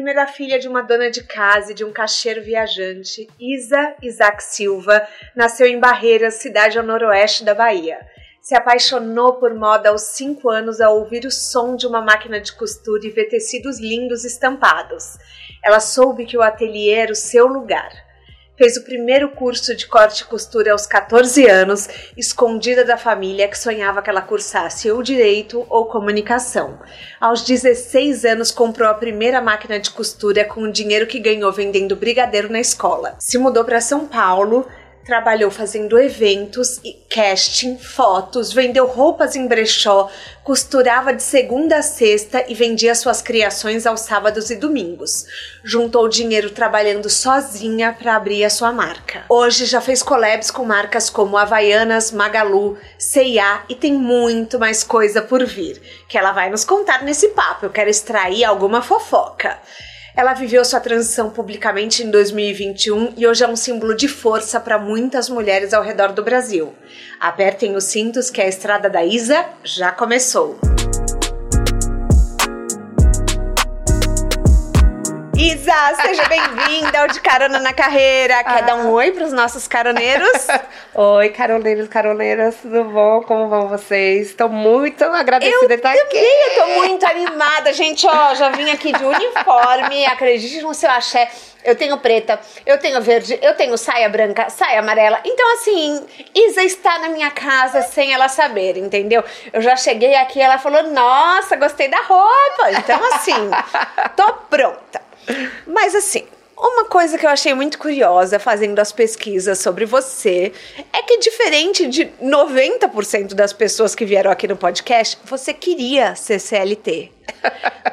Primeira filha de uma dona de casa e de um caixeiro viajante, Isa Isaac Silva nasceu em Barreiras, cidade ao noroeste da Bahia. Se apaixonou por moda aos 5 anos ao ouvir o som de uma máquina de costura e ver tecidos lindos estampados. Ela soube que o ateliê era o seu lugar fez o primeiro curso de corte e costura aos 14 anos, escondida da família que sonhava que ela cursasse ou direito ou comunicação. Aos 16 anos, comprou a primeira máquina de costura com o dinheiro que ganhou vendendo brigadeiro na escola. Se mudou para São Paulo trabalhou fazendo eventos e casting, fotos, vendeu roupas em brechó, costurava de segunda a sexta e vendia suas criações aos sábados e domingos. Juntou dinheiro trabalhando sozinha para abrir a sua marca. Hoje já fez collabs com marcas como Havaianas, Magalu, C&A e tem muito mais coisa por vir, que ela vai nos contar nesse papo. Eu quero extrair alguma fofoca. Ela viveu sua transição publicamente em 2021 e hoje é um símbolo de força para muitas mulheres ao redor do Brasil. Apertem os cintos que a estrada da Isa já começou. Isa, seja bem-vinda ao De Carona na Carreira. Quer ah. dar um oi para os nossos caroneiros? oi, caroneiros, caroneiras, tudo bom? Como vão vocês? Estou muito agradecida eu de estar aqui. Eu estou muito animada. Gente, ó, já vim aqui de uniforme, acredite no seu axé. Eu tenho preta, eu tenho verde, eu tenho saia branca, saia amarela. Então, assim, Isa está na minha casa sem ela saber, entendeu? Eu já cheguei aqui ela falou: Nossa, gostei da roupa. Então, assim, tô pronta. Mas assim, uma coisa que eu achei muito curiosa fazendo as pesquisas sobre você é que, diferente de 90% das pessoas que vieram aqui no podcast, você queria ser CLT.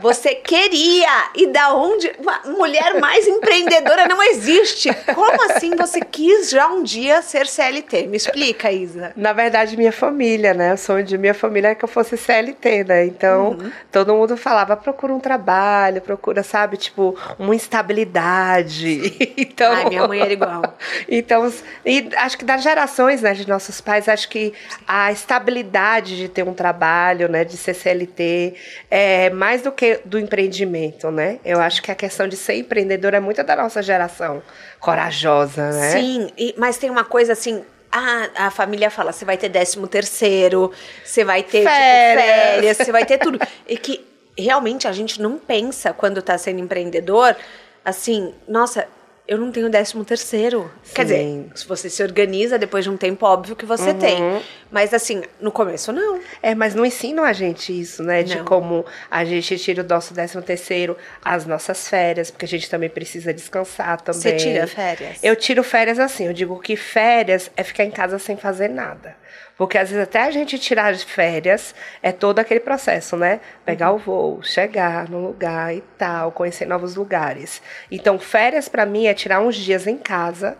Você queria. E da onde. Uma mulher mais empreendedora não existe. Como assim você quis já um dia ser CLT? Me explica, Isa. Na verdade, minha família, né? O sonho de minha família é que eu fosse CLT, né? Então, uhum. todo mundo falava: procura um trabalho, procura, sabe, tipo, uma estabilidade. então, Ai, minha mãe era igual. então, e acho que das gerações, né, de nossos pais, acho que a estabilidade de ter um trabalho, né, de ser CLT, é é mais do que do empreendimento, né? Eu acho que a questão de ser empreendedor é muito da nossa geração corajosa, né? Sim, e, mas tem uma coisa assim, a, a família fala, você vai ter décimo terceiro, você vai ter tipo, férias, tipo, férias você vai ter tudo. E que realmente a gente não pensa quando está sendo empreendedor, assim, nossa, eu não tenho décimo terceiro. Sim. Quer dizer, se você se organiza, depois de um tempo, óbvio que você uhum. tem. Mas assim, no começo não. É, mas não ensinam a gente isso, né? De não. como a gente tira o nosso décimo terceiro, as nossas férias, porque a gente também precisa descansar também. Você tira férias? Eu tiro férias assim, eu digo que férias é ficar em casa sem fazer nada. Porque às vezes até a gente tirar de férias é todo aquele processo, né? Pegar uhum. o voo, chegar no lugar e tal, conhecer novos lugares. Então, férias para mim é tirar uns dias em casa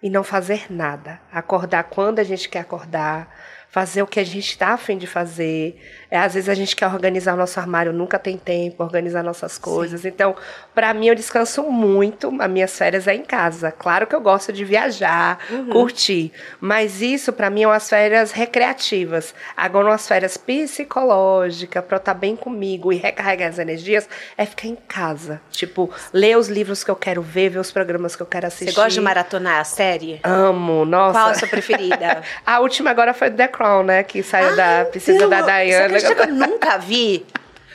e não fazer nada. Acordar quando a gente quer acordar, fazer o que a gente está afim de fazer. É, às vezes a gente quer organizar o nosso armário, nunca tem tempo, organizar nossas coisas. Sim. Então, para mim, eu descanso muito. As minhas férias é em casa. Claro que eu gosto de viajar, uhum. curtir. Mas isso, para mim, é umas férias recreativas. Agora, umas férias psicológicas, para eu estar tá bem comigo e recarregar as energias, é ficar em casa. Tipo, ler os livros que eu quero ver, ver os programas que eu quero assistir. Você gosta de maratonar a série? Amo, nossa. Qual a sua preferida? a última agora foi The Crown, né? Que saiu da Precisa da Diana acredita que eu nunca vi?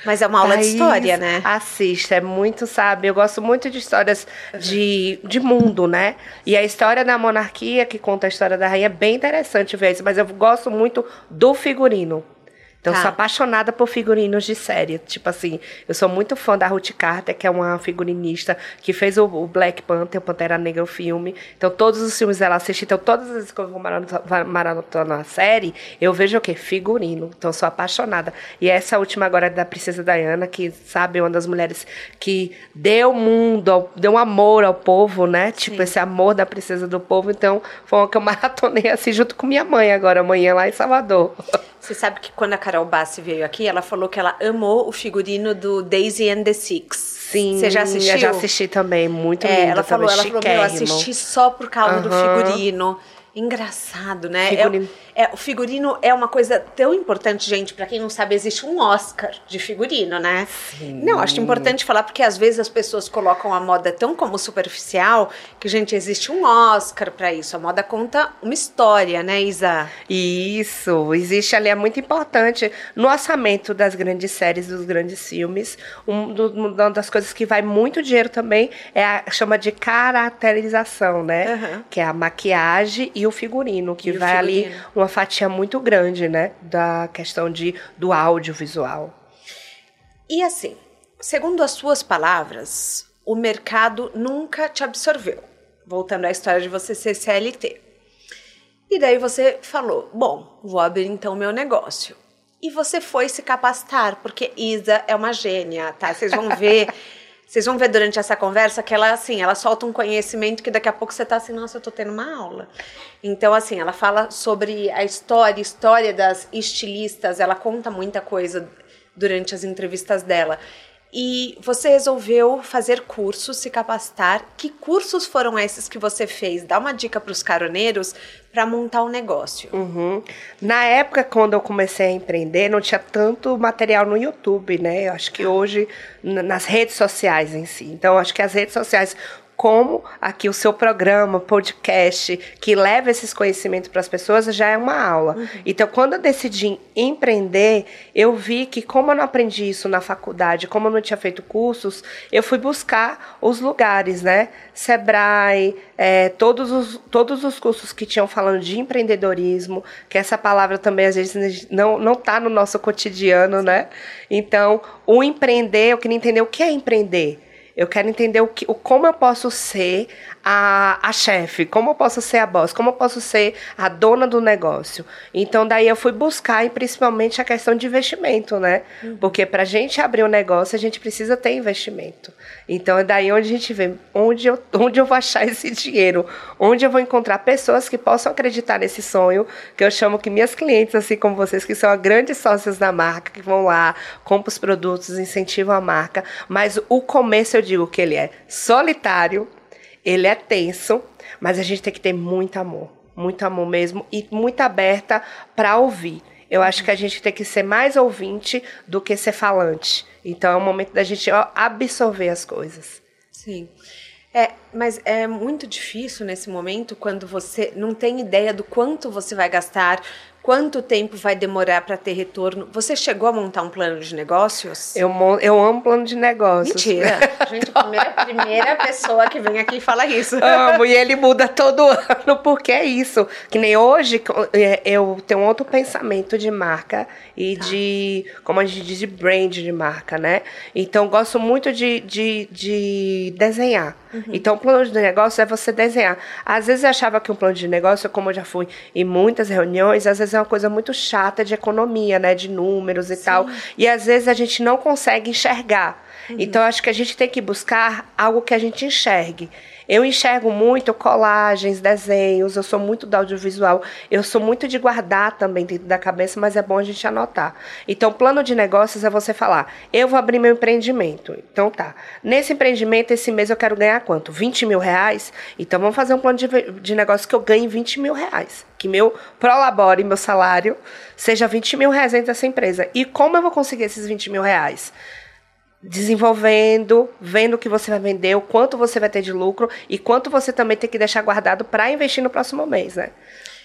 Mas é uma aula Thaís, de história, né? Assista, é muito, sabe? Eu gosto muito de histórias de, de mundo, né? E a história da monarquia, que conta a história da rainha, é bem interessante ver isso. Mas eu gosto muito do figurino. Então, Tá. eu sou apaixonada por figurinos de série. Tipo assim, eu sou muito fã da Ruth Carter, que é uma figurinista que fez o, o Black Panther, o Pantera Negra, o filme. Então, todos os filmes dela assisti. Então, todas as vezes que eu vou maratonar a série, eu vejo o quê? Figurino. Então, eu sou apaixonada. E essa última agora é da Princesa Diana, que, sabe, uma das mulheres que deu mundo, ao- deu um amor ao povo, né? Tipo, esse amor da princesa do povo. Então, foi uma que eu maratonei assim, junto com minha mãe agora, amanhã, lá em Salvador. Você sabe que quando a Carol Bassi veio aqui, ela falou que ela amou o figurino do Daisy and the Six. Sim, Você já assistiu? Eu já assisti também, muito lindo. É, ela falou, também, ela falou, meu, eu assisti só por causa do Aham. figurino. Engraçado, né? Figurino. É, é, o figurino é uma coisa tão importante, gente. Pra quem não sabe, existe um Oscar de figurino, né? Não, acho importante falar porque às vezes as pessoas colocam a moda tão como superficial que, gente, existe um Oscar pra isso. A moda conta uma história, né, Isa? Isso, existe ali, é muito importante. No orçamento das grandes séries, dos grandes filmes, um do- uma das coisas que vai muito dinheiro também é a chama de caracterização, né? Aham. Que é a maquiagem e o figurino, que E vai ali figurino. Uma fatia muito grande, né? Da questão de, do audiovisual. E assim, segundo as suas palavras, o mercado nunca te absorveu. Voltando à história de você ser CLT. E daí você falou: bom, vou abrir então meu negócio. E você foi se capacitar, porque Isa é uma gênia, tá? Vocês vão ver. Vocês vão ver durante essa conversa que ela, assim, ela solta um conhecimento que daqui a pouco você tá assim, nossa, eu tô tendo uma aula. Então, assim, ela fala sobre a história, história das estilistas, ela conta muita coisa durante as entrevistas dela. E você resolveu fazer cursos, se capacitar. Que cursos foram esses que você fez? Dá uma dica para os caroneiros para montar um negócio. Uhum. Na época, quando eu comecei a empreender, não tinha tanto material no YouTube, né? Eu acho que hoje, n- nas redes sociais em si. Então, acho que as redes sociais, como aqui o seu programa, podcast, que leva esses conhecimentos para as pessoas, já é uma aula. Então, quando eu decidi empreender, eu vi que, como eu não aprendi isso na faculdade, como eu não tinha feito cursos, eu fui buscar os lugares, né? Sebrae, é, todos, os, todos os cursos que tinham falando de empreendedorismo, que essa palavra também às vezes não não está no nosso cotidiano, né? Então, o empreender, eu queria entender o que é empreender. Eu quero entender o que, o, como eu posso ser a, a chefe, como eu posso ser a boss, como eu posso ser a dona do negócio. Então, daí eu fui buscar, e principalmente a questão de investimento, né? Porque para a gente abrir um negócio, a gente precisa ter investimento. Então, é daí onde a gente vê onde eu, onde eu vou achar esse dinheiro, onde eu vou encontrar pessoas que possam acreditar nesse sonho, que eu chamo que minhas clientes, assim como vocês, que são grandes sócias da marca, que vão lá, compram os produtos, incentivam a marca, mas o começo eu digo que ele é solitário, ele é tenso, mas a gente tem que ter muito amor, muito amor mesmo e muito aberta para ouvir. Eu acho que a gente tem que ser mais ouvinte do que ser falante. Então é o momento da gente absorver as coisas. Sim. É, mas é muito difícil nesse momento quando você não tem ideia do quanto você vai gastar, quanto tempo vai demorar para ter retorno. Você chegou a montar um plano de negócios? Eu, eu amo plano de negócios. Mentira. Gente, a primeira, primeira pessoa que vem aqui e fala isso. Amo, e ele muda todo ano, porque é isso. Que nem hoje, é, eu tenho outro pensamento de marca e de, como a gente diz, de brand de marca, né? Então, gosto muito de, de, de desenhar. Então, o plano de negócio é você desenhar. Às vezes eu achava que um plano de negócio, como eu já fui em muitas reuniões, às vezes é uma coisa muito chata de economia, né? De números e tal. E às vezes a gente não consegue enxergar. Então, eu acho que a gente tem que buscar algo que a gente enxergue. Eu enxergo muito colagens, desenhos, eu sou muito do audiovisual, eu sou muito de guardar também dentro da cabeça, mas é bom a gente anotar. Então, plano de negócios é você falar: eu vou abrir meu empreendimento. Então, tá. Nesse empreendimento, esse mês eu quero ganhar quanto? 20 mil reais? Então, vamos fazer um plano de, de negócio que eu ganhe 20 mil reais. Que meu prolabore, meu salário, seja 20 mil reais dentro dessa empresa. E como eu vou conseguir esses 20 mil reais? Desenvolvendo, vendo o que você vai vender, o quanto você vai ter de lucro e quanto você também tem que deixar guardado para investir no próximo mês, né?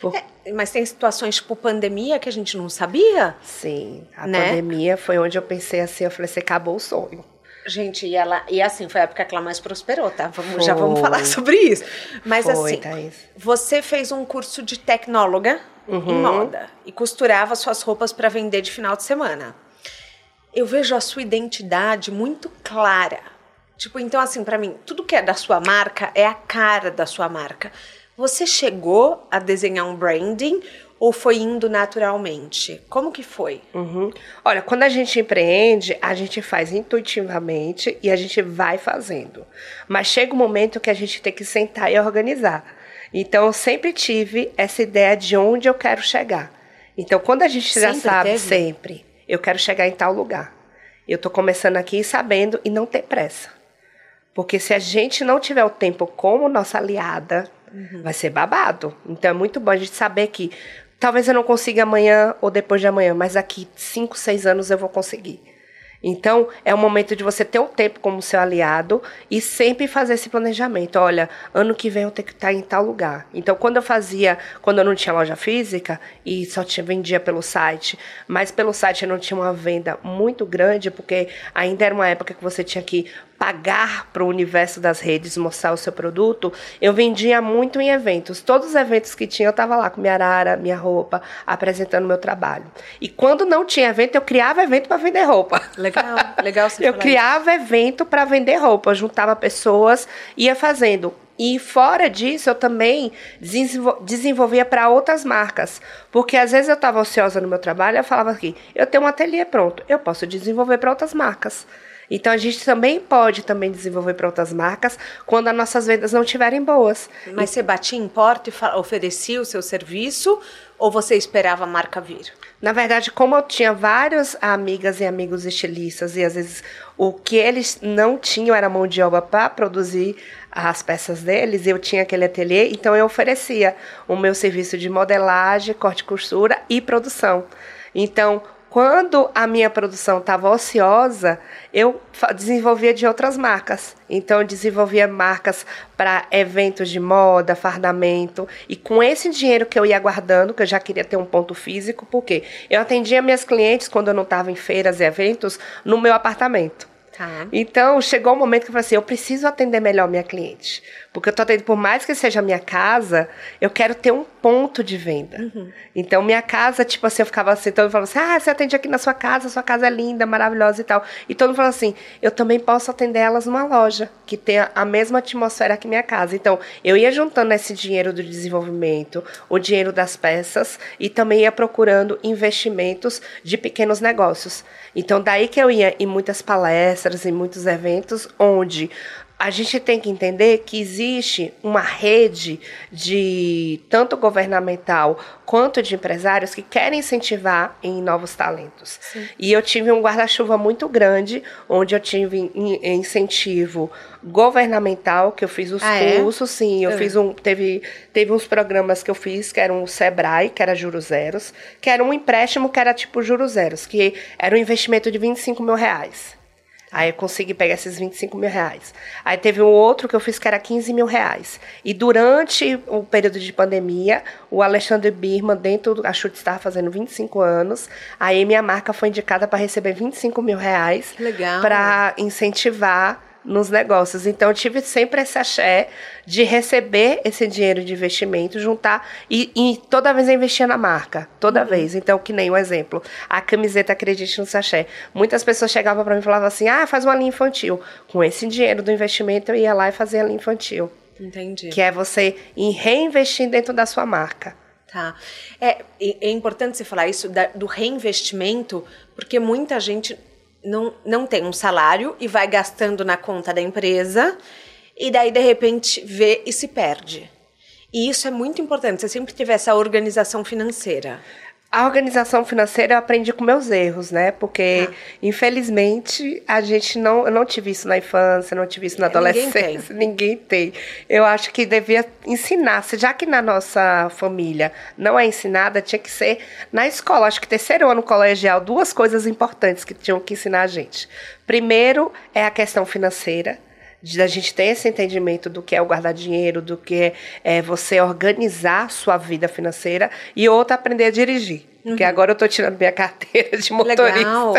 Por- É, mas tem situações tipo pandemia que a gente não sabia. Sim, a Né? pandemia foi onde eu pensei assim, eu falei, você acabou o sonho. Gente, e ela e assim foi a época que ela mais prosperou, tá? Vamos, Foi. já vamos falar sobre isso. Mas Foi, assim, Thaís. você fez um curso de tecnóloga, uhum. em moda e costurava suas roupas para vender de final de semana. Eu vejo a sua identidade muito clara. Tipo, então assim, para mim, tudo que é da sua marca é a cara da sua marca. Você chegou a desenhar um branding ou foi indo naturalmente? Como que foi? Uhum. Olha, quando a gente empreende, a gente faz intuitivamente e a gente vai fazendo. Mas chega um momento que a gente tem que sentar e organizar. Então, eu sempre tive essa ideia de onde eu quero chegar. Então, quando a gente já sabe teve? sempre, eu quero chegar em tal lugar. Eu estou começando aqui sabendo e não ter pressa. Porque se a gente não tiver o tempo como nossa aliada, uhum. vai ser babado. Então é muito bom a gente saber que Talvez eu não consiga amanhã ou depois de amanhã, mas daqui 5, 6 anos eu vou conseguir. Então, é o momento de você ter o tempo como seu aliado e sempre fazer esse planejamento. Olha, ano que vem eu tenho que estar em tal lugar. Então, quando eu fazia, quando eu não tinha loja física e só tinha, vendia pelo site, mas pelo site eu não tinha uma venda muito grande, porque ainda era uma época que você tinha que pagar para o universo das redes mostrar o seu produto, eu vendia muito em eventos. Todos os eventos que tinha, eu estava lá com minha arara, minha roupa, apresentando meu trabalho. E quando não tinha evento, eu criava evento para vender roupa. Legal, legal Eu criava isso. evento para vender roupa, juntava pessoas, ia fazendo. E fora disso, eu também desenvolvia para outras marcas. Porque às vezes eu estava ociosa no meu trabalho, eu falava aqui, eu tenho um ateliê pronto, eu posso desenvolver para outras marcas. Então a gente também pode também desenvolver para outras marcas quando as nossas vendas não estiverem boas. Mas e... você batia em porta e oferecia o seu serviço ou você esperava a marca vir? Na verdade, como eu tinha várias amigas e amigos estilistas e às vezes o que eles não tinham era mão de obra para produzir as peças deles, eu tinha aquele ateliê, então eu oferecia o meu serviço de modelagem, corte e costura e produção. Então, quando a minha produção estava ociosa, eu desenvolvia de outras marcas. Então, eu desenvolvia marcas para eventos de moda, fardamento. E com esse dinheiro que eu ia guardando, que eu já queria ter um ponto físico, porque eu atendia minhas clientes quando eu não estava em feiras e eventos no meu apartamento. Tá. Então, chegou o um momento que eu falei assim: eu preciso atender melhor minha cliente. Porque eu tô atendendo, por mais que seja a minha casa, eu quero ter um ponto de venda. Uhum. Então, minha casa, tipo assim, eu ficava assim, todo mundo falava assim: ah, você atende aqui na sua casa, sua casa é linda, maravilhosa e tal. E todo mundo falava assim: eu também posso atender elas numa loja, que tenha a mesma atmosfera que minha casa. Então, eu ia juntando esse dinheiro do desenvolvimento, o dinheiro das peças, e também ia procurando investimentos de pequenos negócios. Então, daí que eu ia em muitas palestras, em muitos eventos, onde a gente tem que entender que existe uma rede de tanto governamental quanto de empresários que querem incentivar em novos talentos. Sim. E eu tive um guarda-chuva muito grande, onde eu tive incentivo governamental, que eu fiz os ah, é? cursos, é? sim, eu uhum. fiz um, teve, teve uns programas que eu fiz, que eram o Sebrae, que era juros zeros, que era um empréstimo que era tipo juros zeros, que era um investimento de 25 mil reais. Aí eu consegui pegar esses 25 mil reais. Aí teve um outro que eu fiz que era 15 mil reais. E durante o período de pandemia, o Alexandre Birman, dentro do. A Chute estava fazendo 25 anos. Aí minha marca foi indicada para receber 25 mil reais. Para incentivar nos negócios. Então, eu tive sempre esse axé de receber esse dinheiro de investimento, juntar e, e toda vez eu investia na marca. Toda uhum. vez. Então, que nem um exemplo. A camiseta Acredite no Sachê. Muitas pessoas chegavam para mim e falavam assim: ah, faz uma linha infantil. Com esse dinheiro do investimento, eu ia lá e fazia a linha infantil. Entendi. Que é você ir reinvestir dentro da sua marca. Tá. É, é importante você falar isso da, do reinvestimento, porque muita gente não, não tem um salário e vai gastando na conta da empresa e daí de repente vê e se perde. E isso é muito importante, você sempre tiver essa organização financeira. A organização financeira eu aprendi com meus erros, né? Porque, ah. infelizmente, a gente não. Eu não tive isso na infância, não tive isso na adolescência. Ninguém tem. Ninguém tem. Eu acho que devia ensinar, já que na nossa família não é ensinada, tinha que ser na escola. Acho que terceiro ano colegial, duas coisas importantes que tinham que ensinar a gente. Primeiro é a questão financeira de a gente ter esse entendimento do que é o guardar dinheiro, do que é você organizar sua vida financeira e outra aprender a dirigir. Uhum. Porque agora eu estou tirando minha carteira de motorista. Legal.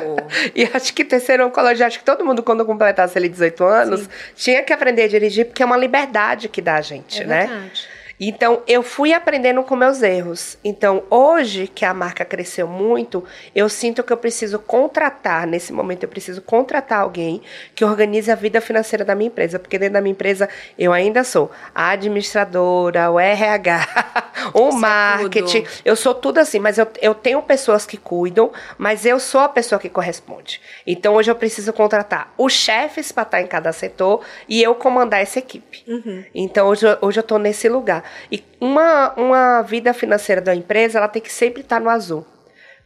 E acho que terceiro ano colégio, acho que todo mundo, quando completasse ali 18 anos, Sim. tinha que aprender a dirigir, porque é uma liberdade que dá a gente, é né? Verdade. Então, eu fui aprendendo com meus erros. Então, hoje que a marca cresceu muito, eu sinto que eu preciso contratar, nesse momento, eu preciso contratar alguém que organize a vida financeira da minha empresa. Porque dentro da minha empresa, eu ainda sou a administradora, o RH, o Você é marketing. É eu sou tudo assim, mas eu, eu tenho pessoas que cuidam, mas eu sou a pessoa que corresponde. Então, hoje eu preciso contratar os chefes para estar em cada setor e eu comandar essa equipe. Uhum. Então, hoje, hoje eu estou nesse lugar. E uma, uma vida financeira da empresa, ela tem que sempre estar no azul.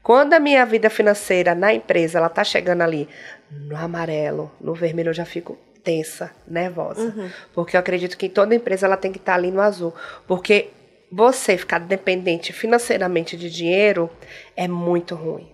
Quando a minha vida financeira na empresa, ela tá chegando ali no amarelo, no vermelho, eu já fico tensa, nervosa. Uhum. Porque eu acredito que toda empresa ela tem que estar ali no azul. Porque você ficar dependente financeiramente de dinheiro é muito ruim.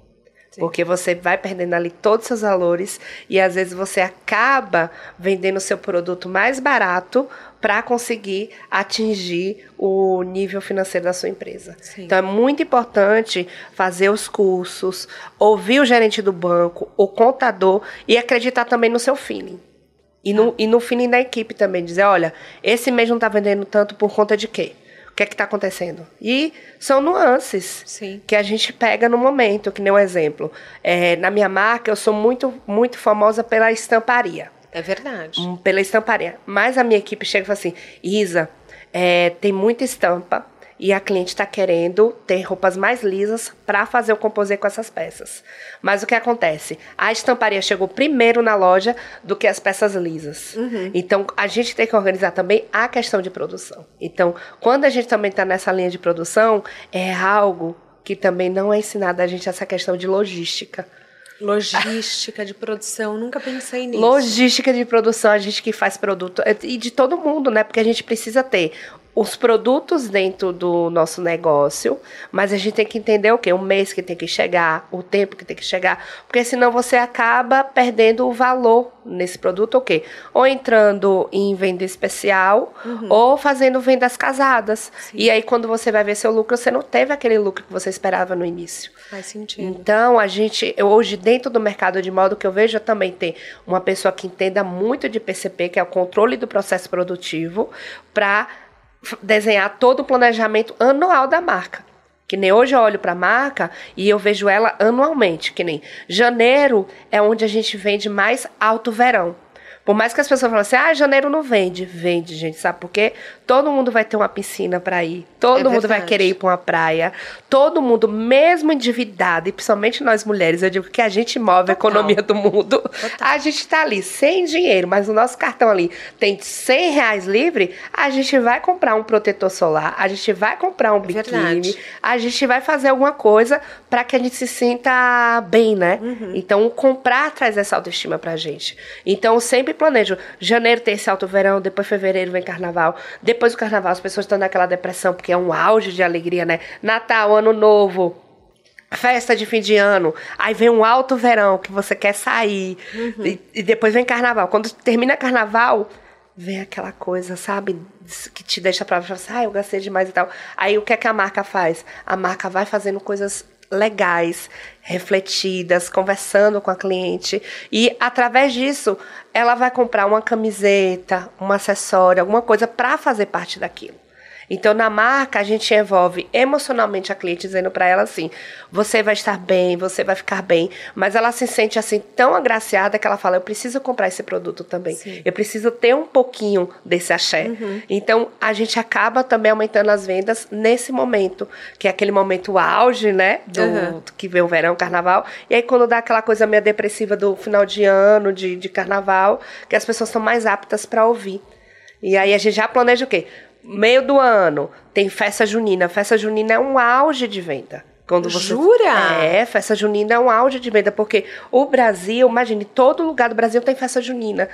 Sim. Porque você vai perdendo ali todos os seus valores e às vezes você acaba vendendo o seu produto mais barato para conseguir atingir o nível financeiro da sua empresa. Sim. Então é muito importante fazer os cursos, ouvir o gerente do banco, o contador e acreditar também no seu feeling. E no, ah. e no feeling da equipe também, dizer, olha, esse mês não está vendendo tanto por conta de quê? O que é que está acontecendo? E são nuances Sim. que a gente pega no momento, que nem um exemplo. É, na minha marca, eu sou muito, muito famosa pela estamparia. É verdade. Hum, pela estamparia. Mas a minha equipe chega e fala assim: Isa, é, tem muita estampa e a cliente está querendo ter roupas mais lisas para fazer o composê com essas peças. Mas o que acontece? A estamparia chegou primeiro na loja do que as peças lisas. Uhum. Então a gente tem que organizar também a questão de produção. Então, quando a gente também está nessa linha de produção, é algo que também não é ensinado a gente essa questão de logística. Logística de produção, nunca pensei nisso. Logística de produção, a gente que faz produto, e de todo mundo, né? Porque a gente precisa ter os produtos dentro do nosso negócio, mas a gente tem que entender o que? O mês que tem que chegar, o tempo que tem que chegar, porque senão você acaba perdendo o valor nesse produto, o quê? Ou entrando em venda especial, uhum. ou fazendo vendas casadas. Sim. E aí, quando você vai ver seu lucro, você não teve aquele lucro que você esperava no início. Faz sentido. Então, a gente, eu, hoje, dentro do mercado de modo que eu vejo também tem uma pessoa que entenda muito de PCP, que é o controle do processo produtivo, para desenhar todo o planejamento anual da marca. Que nem hoje eu olho para a marca e eu vejo ela anualmente, que nem janeiro é onde a gente vende mais alto verão. Por mais que as pessoas falem assim, ah, janeiro não vende. Vende, gente, sabe por quê? Todo mundo vai ter uma piscina para ir. Todo é mundo vai querer ir para uma praia. Todo mundo, mesmo endividado, e principalmente nós mulheres, eu digo que a gente move Total. a economia do mundo. Total. A gente tá ali sem dinheiro, mas o nosso cartão ali tem 100 reais livre, a gente vai comprar um protetor solar, a gente vai comprar um é biquíni, verdade. a gente vai fazer alguma coisa para que a gente se sinta bem, né? Uhum. Então, comprar traz essa autoestima pra gente. Então, sempre planejo. Janeiro tem esse alto verão, depois fevereiro vem carnaval. Depois do carnaval, as pessoas estão naquela depressão, porque é um auge de alegria, né? Natal, ano novo. Festa de fim de ano, aí vem um alto verão que você quer sair, uhum. e, e depois vem carnaval. Quando termina carnaval, vem aquela coisa, sabe, que te deixa pra assim, ah, eu gastei demais e tal. Aí o que é que a marca faz? A marca vai fazendo coisas legais, refletidas, conversando com a cliente. E através disso, ela vai comprar uma camiseta, um acessório, alguma coisa para fazer parte daquilo. Então, na marca, a gente envolve emocionalmente a cliente, dizendo para ela assim: você vai estar bem, você vai ficar bem. Mas ela se sente assim tão agraciada que ela fala: eu preciso comprar esse produto também. Sim. Eu preciso ter um pouquinho desse axé. Uhum. Então, a gente acaba também aumentando as vendas nesse momento, que é aquele momento auge, né? Do, uhum. que vem o verão, o carnaval. E aí, quando dá aquela coisa meio depressiva do final de ano, de, de carnaval, que as pessoas são mais aptas para ouvir. E aí a gente já planeja o quê? Meio do ano tem festa junina. Festa junina é um auge de venda. Quando você... Jura? É, festa junina é um auge de venda, porque o Brasil, imagine, todo lugar do Brasil tem festa junina.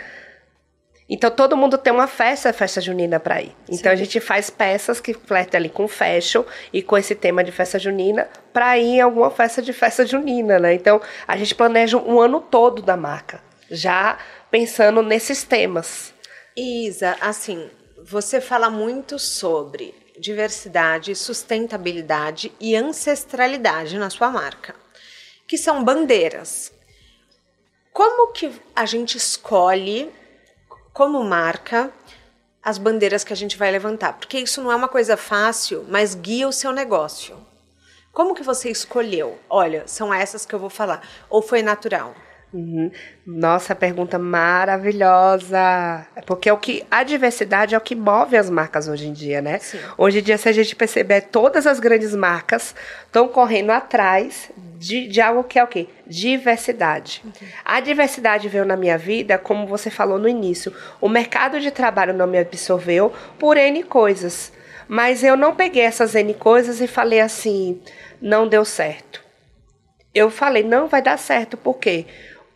Então todo mundo tem uma festa, festa junina para ir. Então Sim. a gente faz peças que flertam ali com fashion e com esse tema de festa junina para ir em alguma festa de festa junina, né? Então a gente planeja um ano todo da marca, já pensando nesses temas. Isa, assim, você fala muito sobre diversidade, sustentabilidade e ancestralidade na sua marca, que são bandeiras. Como que a gente escolhe, como marca, as bandeiras que a gente vai levantar, porque isso não é uma coisa fácil, mas guia o seu negócio. Como que você escolheu? Olha, são essas que eu vou falar. Ou foi natural? Uhum. Nossa, pergunta maravilhosa. Porque é o que a diversidade é o que move as marcas hoje em dia, né? Sim. Hoje em dia, se a gente perceber, todas as grandes marcas estão correndo atrás de, de algo que é o quê? Diversidade. Uhum. A diversidade veio na minha vida, como você falou no início. O mercado de trabalho não me absorveu por N coisas. Mas eu não peguei essas N coisas e falei assim, não deu certo. Eu falei, não vai dar certo, por quê?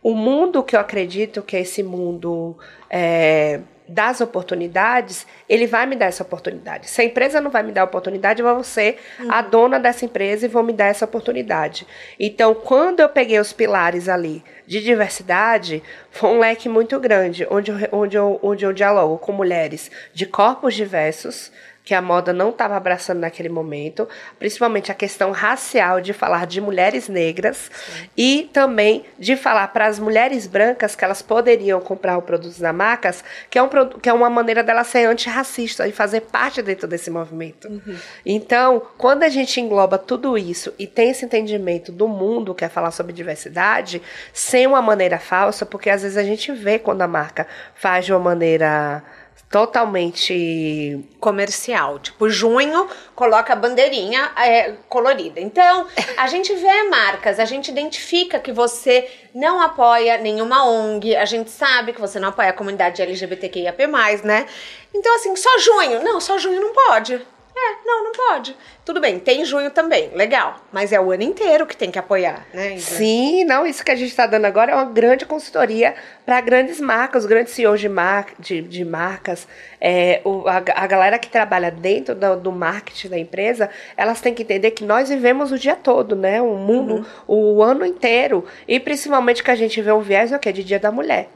O mundo que eu acredito que é esse mundo é, das oportunidades, ele vai me dar essa oportunidade. Se a empresa não vai me dar a oportunidade, eu vou ser uhum. a dona dessa empresa e vou me dar essa oportunidade. Então, quando eu peguei os pilares ali de diversidade, foi um leque muito grande, onde eu, onde eu, onde eu dialogo com mulheres de corpos diversos, que a moda não estava abraçando naquele momento, principalmente a questão racial de falar de mulheres negras Sim. e também de falar para as mulheres brancas que elas poderiam comprar o produto da marcas, que é, um, que é uma maneira dela ser antirracista e fazer parte dentro desse movimento. Uhum. Então, quando a gente engloba tudo isso e tem esse entendimento do mundo que é falar sobre diversidade, sem uma maneira falsa, porque às vezes a gente vê quando a marca faz de uma maneira totalmente comercial. Tipo, junho coloca a bandeirinha é, colorida. Então, a gente vê marcas, a gente identifica que você não apoia nenhuma ONG, a gente sabe que você não apoia a comunidade LGBTQIAP+, né? Então, assim, só junho? Não, só junho não pode. É, não, não pode. Tudo bem, tem junho também, legal. Mas é o ano inteiro que tem que apoiar, né? Isa? Sim, não, isso que a gente está dando agora é uma grande consultoria para grandes marcas, grandes CEOs de, mar, de, de marcas, é, o, a, a, galera que trabalha dentro do, do, marketing da empresa, elas têm que entender que nós vivemos o dia todo, né? O mundo, uhum. o ano inteiro. E principalmente que a gente vê o viés, o que é de Dia da Mulher.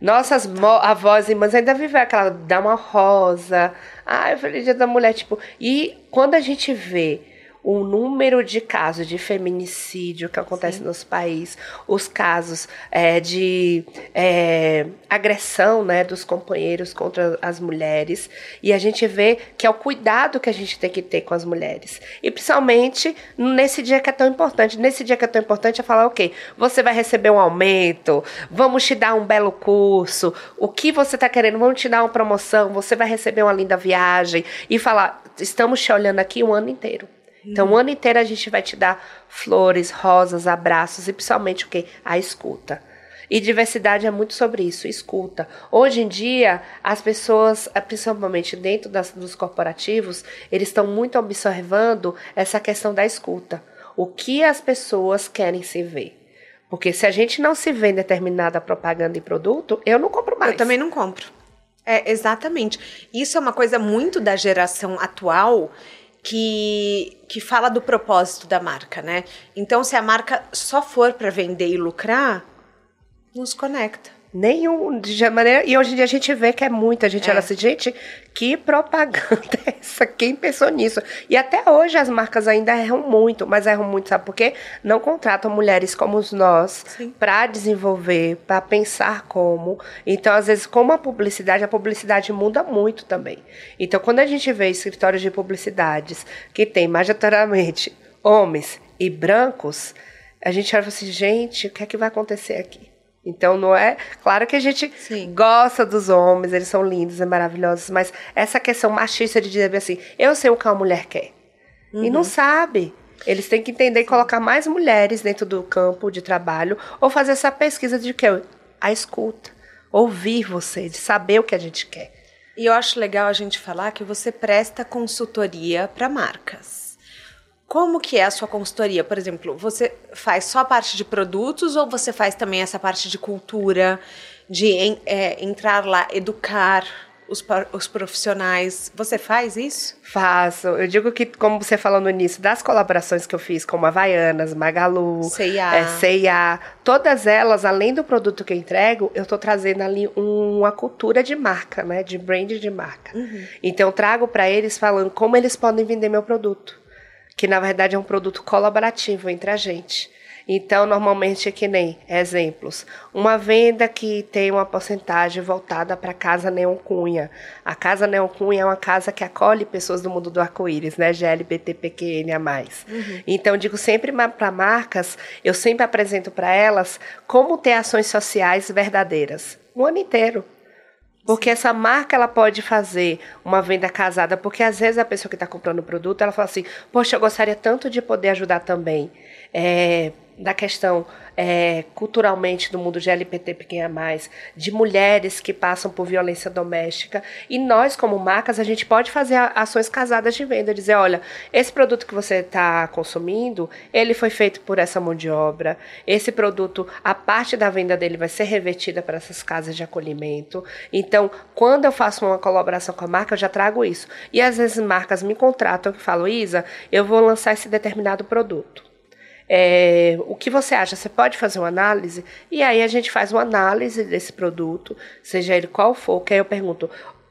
Nossas avós e irmãs ainda vivem aquela dá uma rosa. Ah, eu falei dia da mulher, tipo. E quando a gente vê o número de casos de feminicídio que acontece Sim. nos países, os casos é, de é, agressão né, dos companheiros contra as mulheres, e a gente vê que é o cuidado que a gente tem que ter com as mulheres. E principalmente nesse dia que é tão importante. Nesse dia que é tão importante é falar, ok, você vai receber um aumento, vamos te dar um belo curso, o que você está querendo, vamos te dar uma promoção, você vai receber uma linda viagem, e falar, estamos te olhando aqui o ano inteiro. Então, o ano inteiro a gente vai te dar flores, rosas, abraços e principalmente o quê? A escuta. E diversidade é muito sobre isso, escuta. Hoje em dia, as pessoas, eh, principalmente dentro das, dos corporativos, eles estão muito observando essa questão da escuta. O que as pessoas querem se ver. Porque se a gente não se vê em determinada propaganda e produto, eu não compro mais. Eu também não compro. É, exatamente. Isso é uma coisa muito da geração atual que, que fala do propósito da marca, né? Então, se a marca só for para vender e lucrar, nos conecta. Nenhum, de maneira. E hoje em dia a gente vê que é muita gente. É. Ela assim, gente, que propaganda é essa? Quem pensou nisso? E até hoje as marcas ainda erram muito, mas erram muito, sabe por quê? Não contratam mulheres como nós para desenvolver, para pensar como. Então, às vezes, como a publicidade, a publicidade muda muito também. Então, quando a gente vê escritórios de publicidades que tem majoritariamente homens e brancos, a gente olha assim, gente, o que é que vai acontecer aqui? Então não é. Claro que a gente Sim. gosta dos homens, eles são lindos e maravilhosos, mas essa questão machista de dizer assim, eu sei o que a mulher quer. Uhum. E não uhum. sabe. Eles têm que entender e colocar mais mulheres dentro do campo de trabalho ou fazer essa pesquisa de que a escuta, ouvir você, de saber o que a gente quer. E eu acho legal a gente falar que você presta consultoria para marcas. Como que é a sua consultoria? Por exemplo, você faz só a parte de produtos ou você faz também essa parte de cultura, de é, entrar lá, educar os, os, profissionais? Você faz isso? Faço. Eu digo que, como você falou no início, das colaborações que eu fiz, como Havaianas, Magalu, CIA. É, todas elas, além do produto que eu entrego, eu estou trazendo ali uma cultura de marca, né? De brand de marca. Uhum. Então, eu trago para eles falando como eles podem vender meu produto que na verdade é um produto colaborativo entre a gente. Então, normalmente, que nem exemplos. Uma venda que tem uma porcentagem voltada para a Casa Neon Cunha. A Casa Neon Cunha é uma casa que acolhe pessoas do mundo do arco-íris, né? GLBTPQN+. Uhum. Então, digo sempre para marcas, eu sempre apresento para elas como ter ações sociais verdadeiras. O ano inteiro. Porque essa marca ela pode fazer uma venda casada, porque às vezes a pessoa que está comprando o produto, ela fala assim, poxa, eu gostaria tanto de poder ajudar também. É, da questão é, culturalmente do mundo GLPT mais de mulheres que passam por violência doméstica. E nós, como marcas, a gente pode fazer ações casadas de venda, dizer, olha, esse produto que você está consumindo, ele foi feito por essa mão de obra. Esse produto, a parte da venda dele vai ser revertida para essas casas de acolhimento. Então, quando eu faço uma colaboração com a marca, eu já trago isso. E às vezes marcas me contratam e falam, Isa, eu vou lançar esse determinado produto. É, o que você acha? Você pode fazer uma análise? E aí a gente faz uma análise desse produto, seja ele qual for, que aí eu pergunto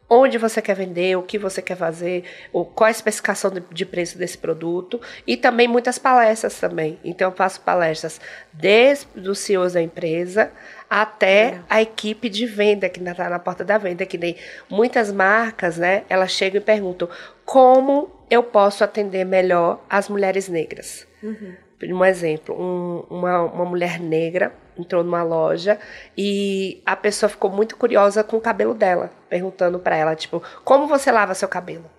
onde você quer vender, o que você quer fazer, qual a especificação de, preço desse produto e também muitas palestras também. Então eu faço palestras desde os CEOs da empresa até é. a equipe de venda que está na porta da venda, que nem muitas marcas, né? Elas chegam e perguntam como eu posso atender melhor as mulheres negras. Uhum um exemplo, um, uma, uma mulher negra entrou numa loja e a pessoa ficou muito curiosa com o cabelo dela, perguntando para ela, tipo, como você lava seu cabelo?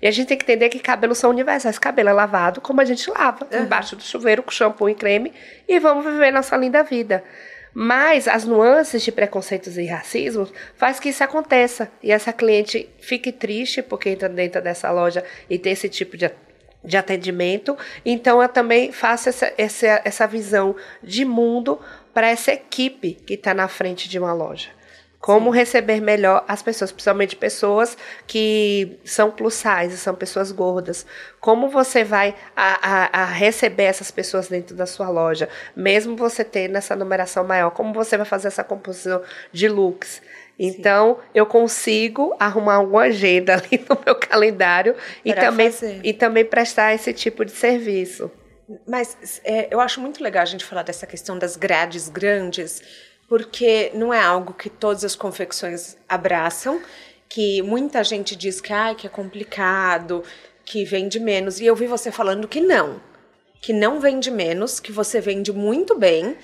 E a gente tem que entender que cabelos são universais. Cabelo é lavado como a gente lava, uhum. embaixo do chuveiro, com shampoo e creme, e vamos viver nossa linda vida. Mas as nuances de preconceitos e racismo faz que isso aconteça. E essa cliente fique triste porque entra dentro dessa loja e tem esse tipo de de atendimento. Então, eu também faço essa, essa, essa visão de mundo para essa equipe que está na frente de uma loja. Como Sim. receber melhor as pessoas, principalmente pessoas que são plus size, são pessoas gordas. Como você vai a, a, a, receber essas pessoas dentro da sua loja, mesmo você tendo essa numeração maior? Como você vai fazer essa composição de looks? Então, Sim. eu consigo arrumar uma agenda ali no meu calendário e também, e também prestar esse tipo de serviço. Mas é, eu acho muito legal a gente falar dessa questão das grades grandes, porque não é algo que todas as confecções abraçam, que muita gente diz que, ah, que é complicado, que vende menos. E eu vi você falando que não, que não vende menos, que você vende muito bem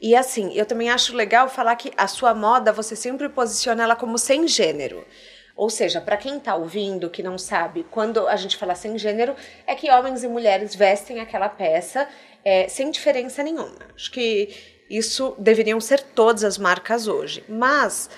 e assim, eu também acho legal falar que a sua moda você sempre posiciona ela como sem gênero. Ou seja, para quem está ouvindo que não sabe, quando a gente fala sem gênero, é que homens e mulheres vestem aquela peça é, sem diferença nenhuma. Acho que isso deveriam ser todas as marcas hoje. Mas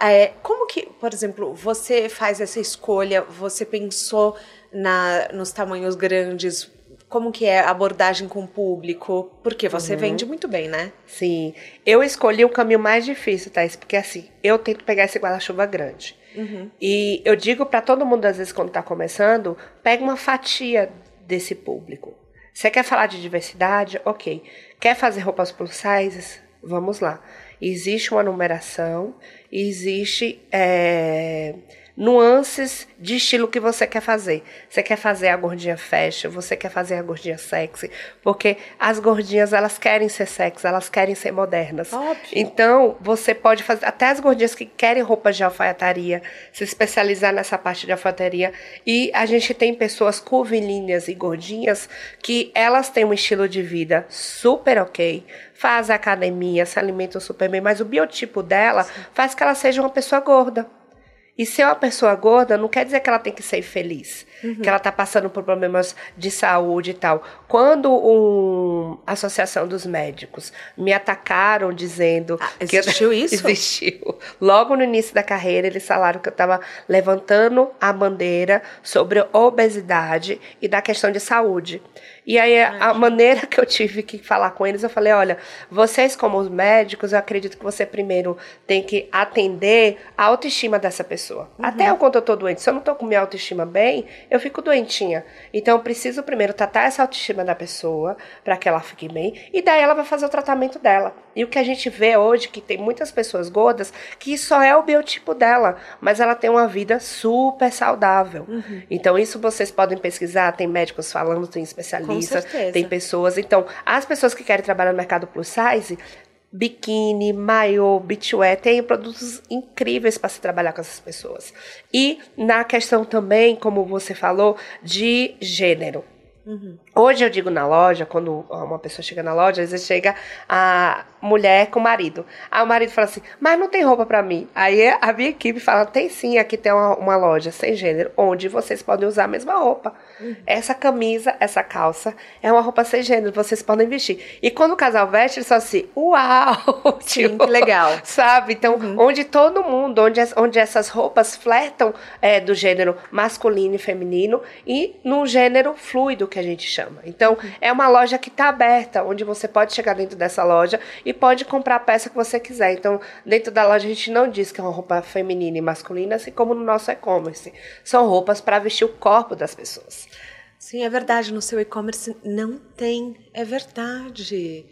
é, como que, por exemplo, você faz essa escolha? Você pensou na, nos tamanhos grandes? Como que é a abordagem com o público? Porque você uhum. vende muito bem, né? Sim. Eu escolhi o caminho mais difícil, Thais, porque assim, eu tento pegar esse guarda-chuva grande. Uhum. E eu digo para todo mundo, às vezes, quando está começando, pega uma fatia desse público. Você quer falar de diversidade? Ok. Quer fazer roupas plus sizes? Vamos lá. Existe uma numeração, existe. É nuances de estilo que você quer fazer. Você quer fazer a gordinha fashion, você quer fazer a gordinha sexy, porque as gordinhas elas querem ser sexy, elas querem ser modernas. Óbvio. Então, você pode fazer até as gordinhas que querem roupas de alfaiataria, se especializar nessa parte de alfaiataria, e a gente tem pessoas curvilíneas e gordinhas que elas têm um estilo de vida super OK, fazem academia, se alimentam super bem, mas o biotipo dela Sim. faz que ela seja uma pessoa gorda. E ser uma pessoa gorda não quer dizer que ela tem que ser feliz, uhum. que ela está passando por problemas de saúde e tal. Quando um, a Associação dos Médicos me atacaram dizendo ah, existiu que isso? existiu. Logo no início da carreira, eles falaram que eu estava levantando a bandeira sobre obesidade e da questão de saúde. E aí, a maneira que eu tive que falar com eles, eu falei: olha, vocês, como os médicos, eu acredito que você primeiro tem que atender a autoestima dessa pessoa. Uhum. Até eu, quando eu tô doente, se eu não tô com minha autoestima bem, eu fico doentinha. Então, eu preciso primeiro tratar essa autoestima da pessoa, para que ela fique bem, e daí ela vai fazer o tratamento dela. E o que a gente vê hoje, que tem muitas pessoas gordas, que só é o biotipo dela, mas ela tem uma vida super saudável. Uhum. Então, isso vocês podem pesquisar, tem médicos falando, tem especialistas, tem pessoas. Então, as pessoas que querem trabalhar no mercado plus size, biquíni, maiô, beachwear, tem produtos incríveis para se trabalhar com essas pessoas. E na questão também, como você falou, de gênero. Uhum. Hoje eu digo na loja, quando uma pessoa chega na loja, às vezes chega a mulher com o marido. Aí o marido fala assim, mas não tem roupa para mim. Aí a minha equipe fala, tem sim, aqui tem uma, uma loja sem gênero, onde vocês podem usar a mesma roupa. Uhum. Essa camisa, essa calça, é uma roupa sem gênero, vocês podem vestir. E quando o casal veste, eles falam assim, uau! Sim, tipo, que legal. Sabe? Então, uhum. onde todo mundo, onde, onde essas roupas flertam é, do gênero masculino e feminino e no gênero fluido que a gente chama. Então, uhum. é uma loja que está aberta, onde você pode chegar dentro dessa loja e pode comprar a peça que você quiser. Então, dentro da loja a gente não diz que é uma roupa feminina e masculina, assim como no nosso e-commerce. São roupas para vestir o corpo das pessoas. Sim, é verdade. No seu e-commerce não tem. É verdade.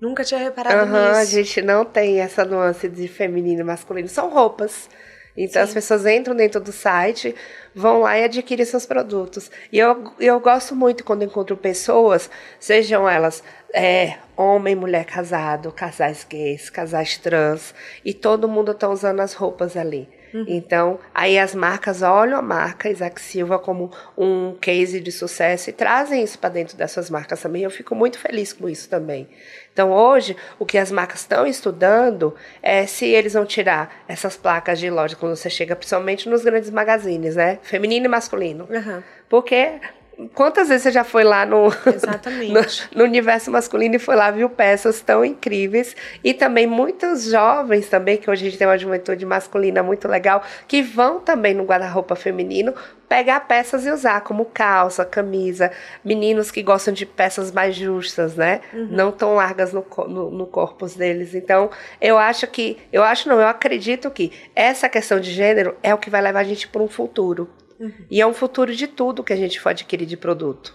Nunca tinha reparado uhum, nisso. A gente não tem essa nuance de feminino e masculino. São roupas. Então Sim. as pessoas entram dentro do site, vão lá e adquirem seus produtos. E eu, eu gosto muito quando encontro pessoas, sejam elas é, homem, mulher casado, casais gays, casais trans, e todo mundo está usando as roupas ali. Uhum. Então, aí as marcas olham a marca Isaac Silva como um case de sucesso e trazem isso para dentro das suas marcas também. Eu fico muito feliz com isso também. Então, hoje, o que as marcas estão estudando é se eles vão tirar essas placas de loja quando você chega, principalmente nos grandes magazines, né? Feminino e masculino. Uhum. Porque Quantas vezes você já foi lá no, no, no, universo masculino e foi lá, viu peças tão incríveis? E também muitos jovens também, que hoje a gente tem uma juventude masculina muito legal, que vão também no guarda-roupa feminino pegar peças e usar, como calça, camisa. Meninos que gostam de peças mais justas, né? Uhum. Não tão largas no, no, no corpo deles. Então, eu acho que, eu acho não, eu acredito que essa questão de gênero é o que vai levar a gente para um futuro. Uhum. E é um futuro de tudo que a gente pode adquirir de produto.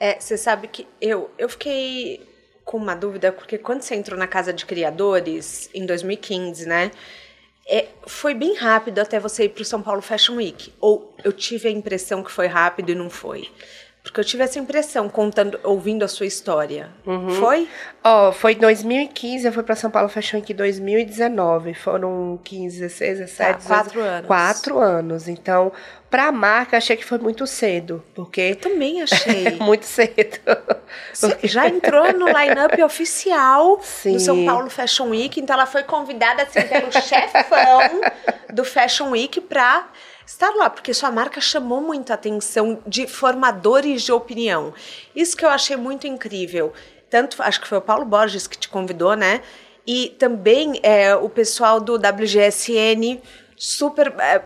É, você sabe que eu, eu fiquei com uma dúvida, porque quando você entrou na Casa de Criadores, em 2015, né? É, foi bem rápido até você ir para o São Paulo Fashion Week. Ou eu tive a impressão que foi rápido e não foi? Porque eu tive essa impressão contando, ouvindo a sua história. Uhum. Foi? Ó, oh, foi 2015, eu fui para São Paulo Fashion Week 2019. Foram 15, 16, 17, tá, quatro anos. Quatro anos. Então, para a marca, achei que foi muito cedo, porque eu também achei muito cedo. Porque... Já entrou no line-up oficial Sim. do São Paulo Fashion Week, então ela foi convidada assim pelo chefão do Fashion Week para estar lá, porque sua marca chamou muita atenção de formadores de opinião. Isso que eu achei muito incrível. Tanto, acho que foi o Paulo Borges que te convidou, né? E também é, o pessoal do WGSN super é,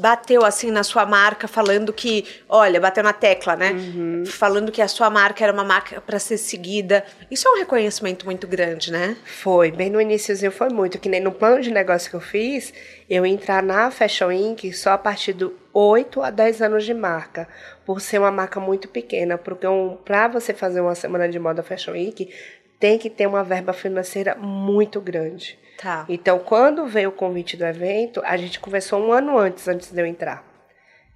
bateu assim na sua marca, falando que, olha, bateu na tecla, né? Uhum. Falando que a sua marca era uma marca para ser seguida. Isso é um reconhecimento muito grande, né? Foi, bem no iníciozinho foi muito, que nem no plano de negócio que eu fiz, eu entrar na Fashion Inc. só a partir do 8 a 10 anos de marca, por ser uma marca muito pequena, porque um, para você fazer uma semana de moda Fashion Week, tem que ter uma verba financeira muito grande. Tá. Então, quando veio o convite do evento, a gente conversou um ano antes, antes de eu entrar.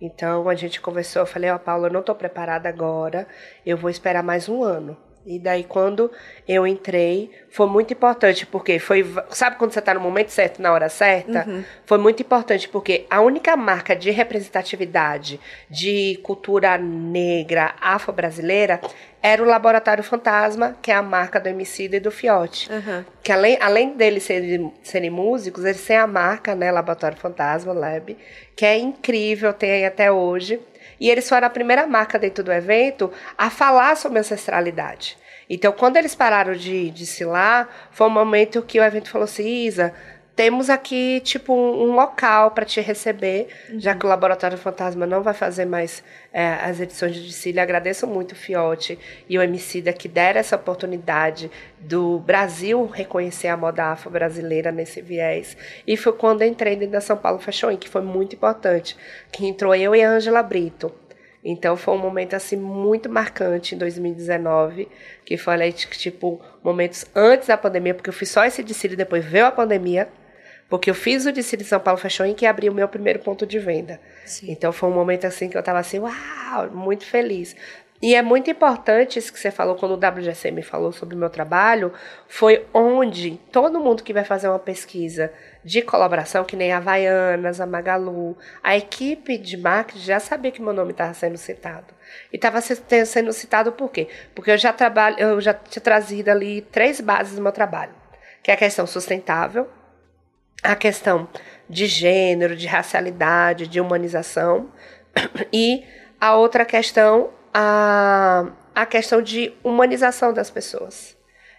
Então, a gente conversou, eu falei, ó, oh, Paula, eu não estou preparada agora, eu vou esperar mais um ano. E daí, quando eu entrei, foi muito importante, porque foi. Sabe quando você está no momento certo, na hora certa? Uhum. Foi muito importante, porque a única marca de representatividade de cultura negra afro-brasileira era o Laboratório Fantasma, que é a marca do Emicida e do Fiote. Uhum. Que além, além deles serem, serem músicos, eles têm a marca, né, Laboratório Fantasma, Lab, que é incrível, tem aí até hoje. E eles foram a primeira marca dentro do evento a falar sobre ancestralidade. Então, quando eles pararam de desfilar, foi um momento que o evento falou assim, Isa, temos aqui, tipo, um, um local para te receber, uhum. já que o Laboratório Fantasma não vai fazer mais é, as edições de Dicília. Agradeço muito o Fiote e o Emicida que deram essa oportunidade do Brasil reconhecer a moda afro-brasileira nesse viés. E foi quando entrei dentro da São Paulo Fashion Week, que foi muito importante, que entrou eu e a Ângela Brito. Então foi um momento assim muito marcante em 2019, que foi tipo momentos antes da pandemia, porque eu fiz só esse desfile depois veio a pandemia. Porque eu fiz o de São Paulo Fashion Week e abri o meu primeiro ponto de venda. Sim. Então foi um momento assim que eu estava assim, uau, muito feliz. E é muito importante isso que você falou quando o WGC me falou sobre o meu trabalho, foi onde todo mundo que vai fazer uma pesquisa de colaboração, que nem a Havaianas, a Magalu, a equipe de marketing já sabia que meu nome estava sendo citado. E estava sendo citado por quê? Porque eu já trabalho, eu já tinha trazido ali três bases do meu trabalho, que é a questão sustentável, a questão de gênero, de racialidade, de humanização e a outra questão, a, a questão de humanização das pessoas.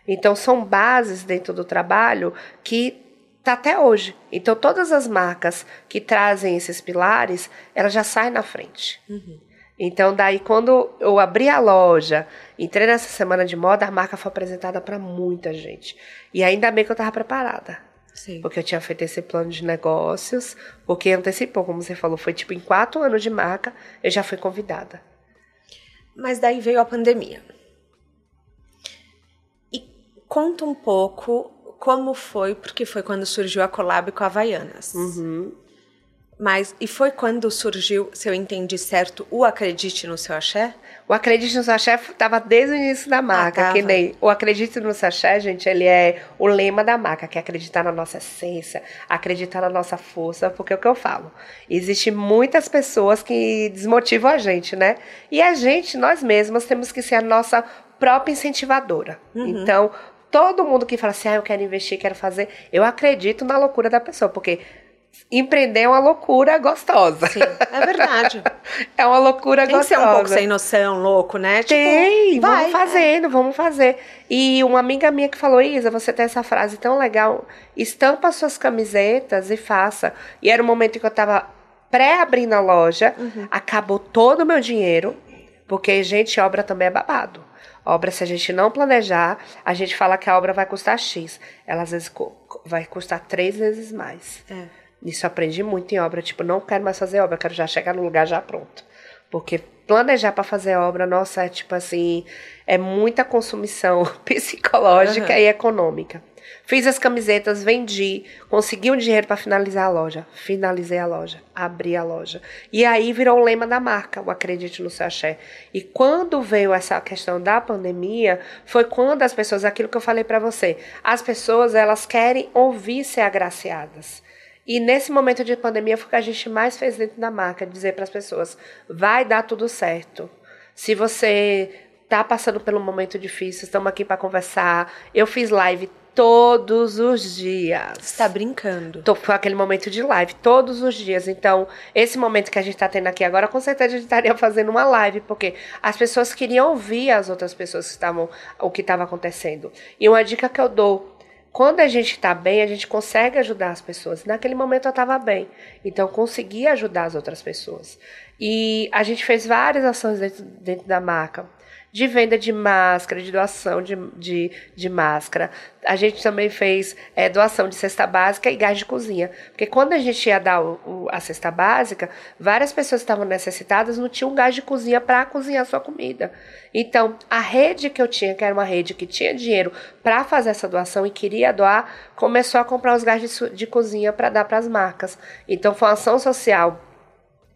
Então, são bases dentro do trabalho que está até hoje. Então, todas as marcas que trazem esses pilares, elas já saem na frente. Uhum. Então, daí, quando eu abri a loja, entrei nessa semana de moda, a marca foi apresentada para muita gente. E ainda bem que eu estava preparada. Sim. Porque eu tinha feito esse plano de negócios, porque antecipou, como você falou, foi tipo em quatro anos de marca, eu já fui convidada. Mas daí veio a pandemia. E conta um pouco como foi, porque foi quando surgiu a collab com a Havaianas. Uhum. Mas, e foi quando surgiu, se eu entendi certo, o Acredite no Seu Axé? O Acredite no Seu Axé estava desde o início da marca, ah, que nem o Acredite no Seu Axé, gente, ele é o lema da marca, que é acreditar na nossa essência, acreditar na nossa força, porque é o que eu falo. Existem muitas pessoas que desmotivam a gente, né? E a gente, nós mesmas, temos que ser a nossa própria incentivadora. Uhum. Então, todo mundo que fala assim, ah, eu quero investir, quero fazer, eu acredito na loucura da pessoa, porque empreender é uma loucura gostosa. Sim, é verdade. é uma loucura Tem gostosa. Tem que ser um pouco sem noção, louco, né? Tipo, tem, vai, vamos fazendo, é. vamos fazer. E uma amiga minha que falou, Isa, você tem essa frase tão legal, estampa suas camisetas e faça. E era o momento que eu tava pré-abrindo a loja, uhum. acabou todo o meu dinheiro, porque, gente, obra também é babado. Obra, se a gente não planejar, a gente fala que a obra vai custar X. Ela às vezes vai custar três vezes mais. É. Isso aprendi muito em obra. Tipo, não quero mais fazer obra, quero já chegar no lugar já pronto. Porque planejar para fazer obra, nossa, é tipo assim, é muita consumição psicológica uhum. e econômica. Fiz as camisetas, vendi, consegui um dinheiro para finalizar a loja. Finalizei a loja, abri a loja. E aí virou o lema da marca, o Acredite no seu axé. E quando veio essa questão da pandemia, foi quando as pessoas, aquilo que eu falei para você, as pessoas elas querem ouvir ser agraciadas. E nesse momento de pandemia foi o que a gente mais fez dentro da marca, dizer para as pessoas: vai dar tudo certo. Se você está passando por um momento difícil, estamos aqui para conversar. Eu fiz live todos os dias. Está brincando? Tô, foi aquele momento de live, todos os dias. Então, esse momento que a gente está tendo aqui agora, com certeza a gente estaria fazendo uma live, porque as pessoas queriam ouvir as outras pessoas que estavam, o que estava acontecendo. E uma dica que eu dou quando a gente está bem, a gente consegue ajudar as pessoas. Naquele momento eu estava bem, então consegui ajudar as outras pessoas. E a gente fez várias ações dentro, dentro da marca de venda de máscara, de doação de, de, de máscara. A gente também fez é, doação de cesta básica e gás de cozinha. Porque quando a gente ia dar o, o, a cesta básica, várias pessoas estavam necessitadas, não tinham gás de cozinha para cozinhar sua comida. Então, a rede que eu tinha, que era uma rede que tinha dinheiro para fazer essa doação e queria doar, começou a comprar os gás de, de cozinha para dar para as marcas. Então, foi uma ação social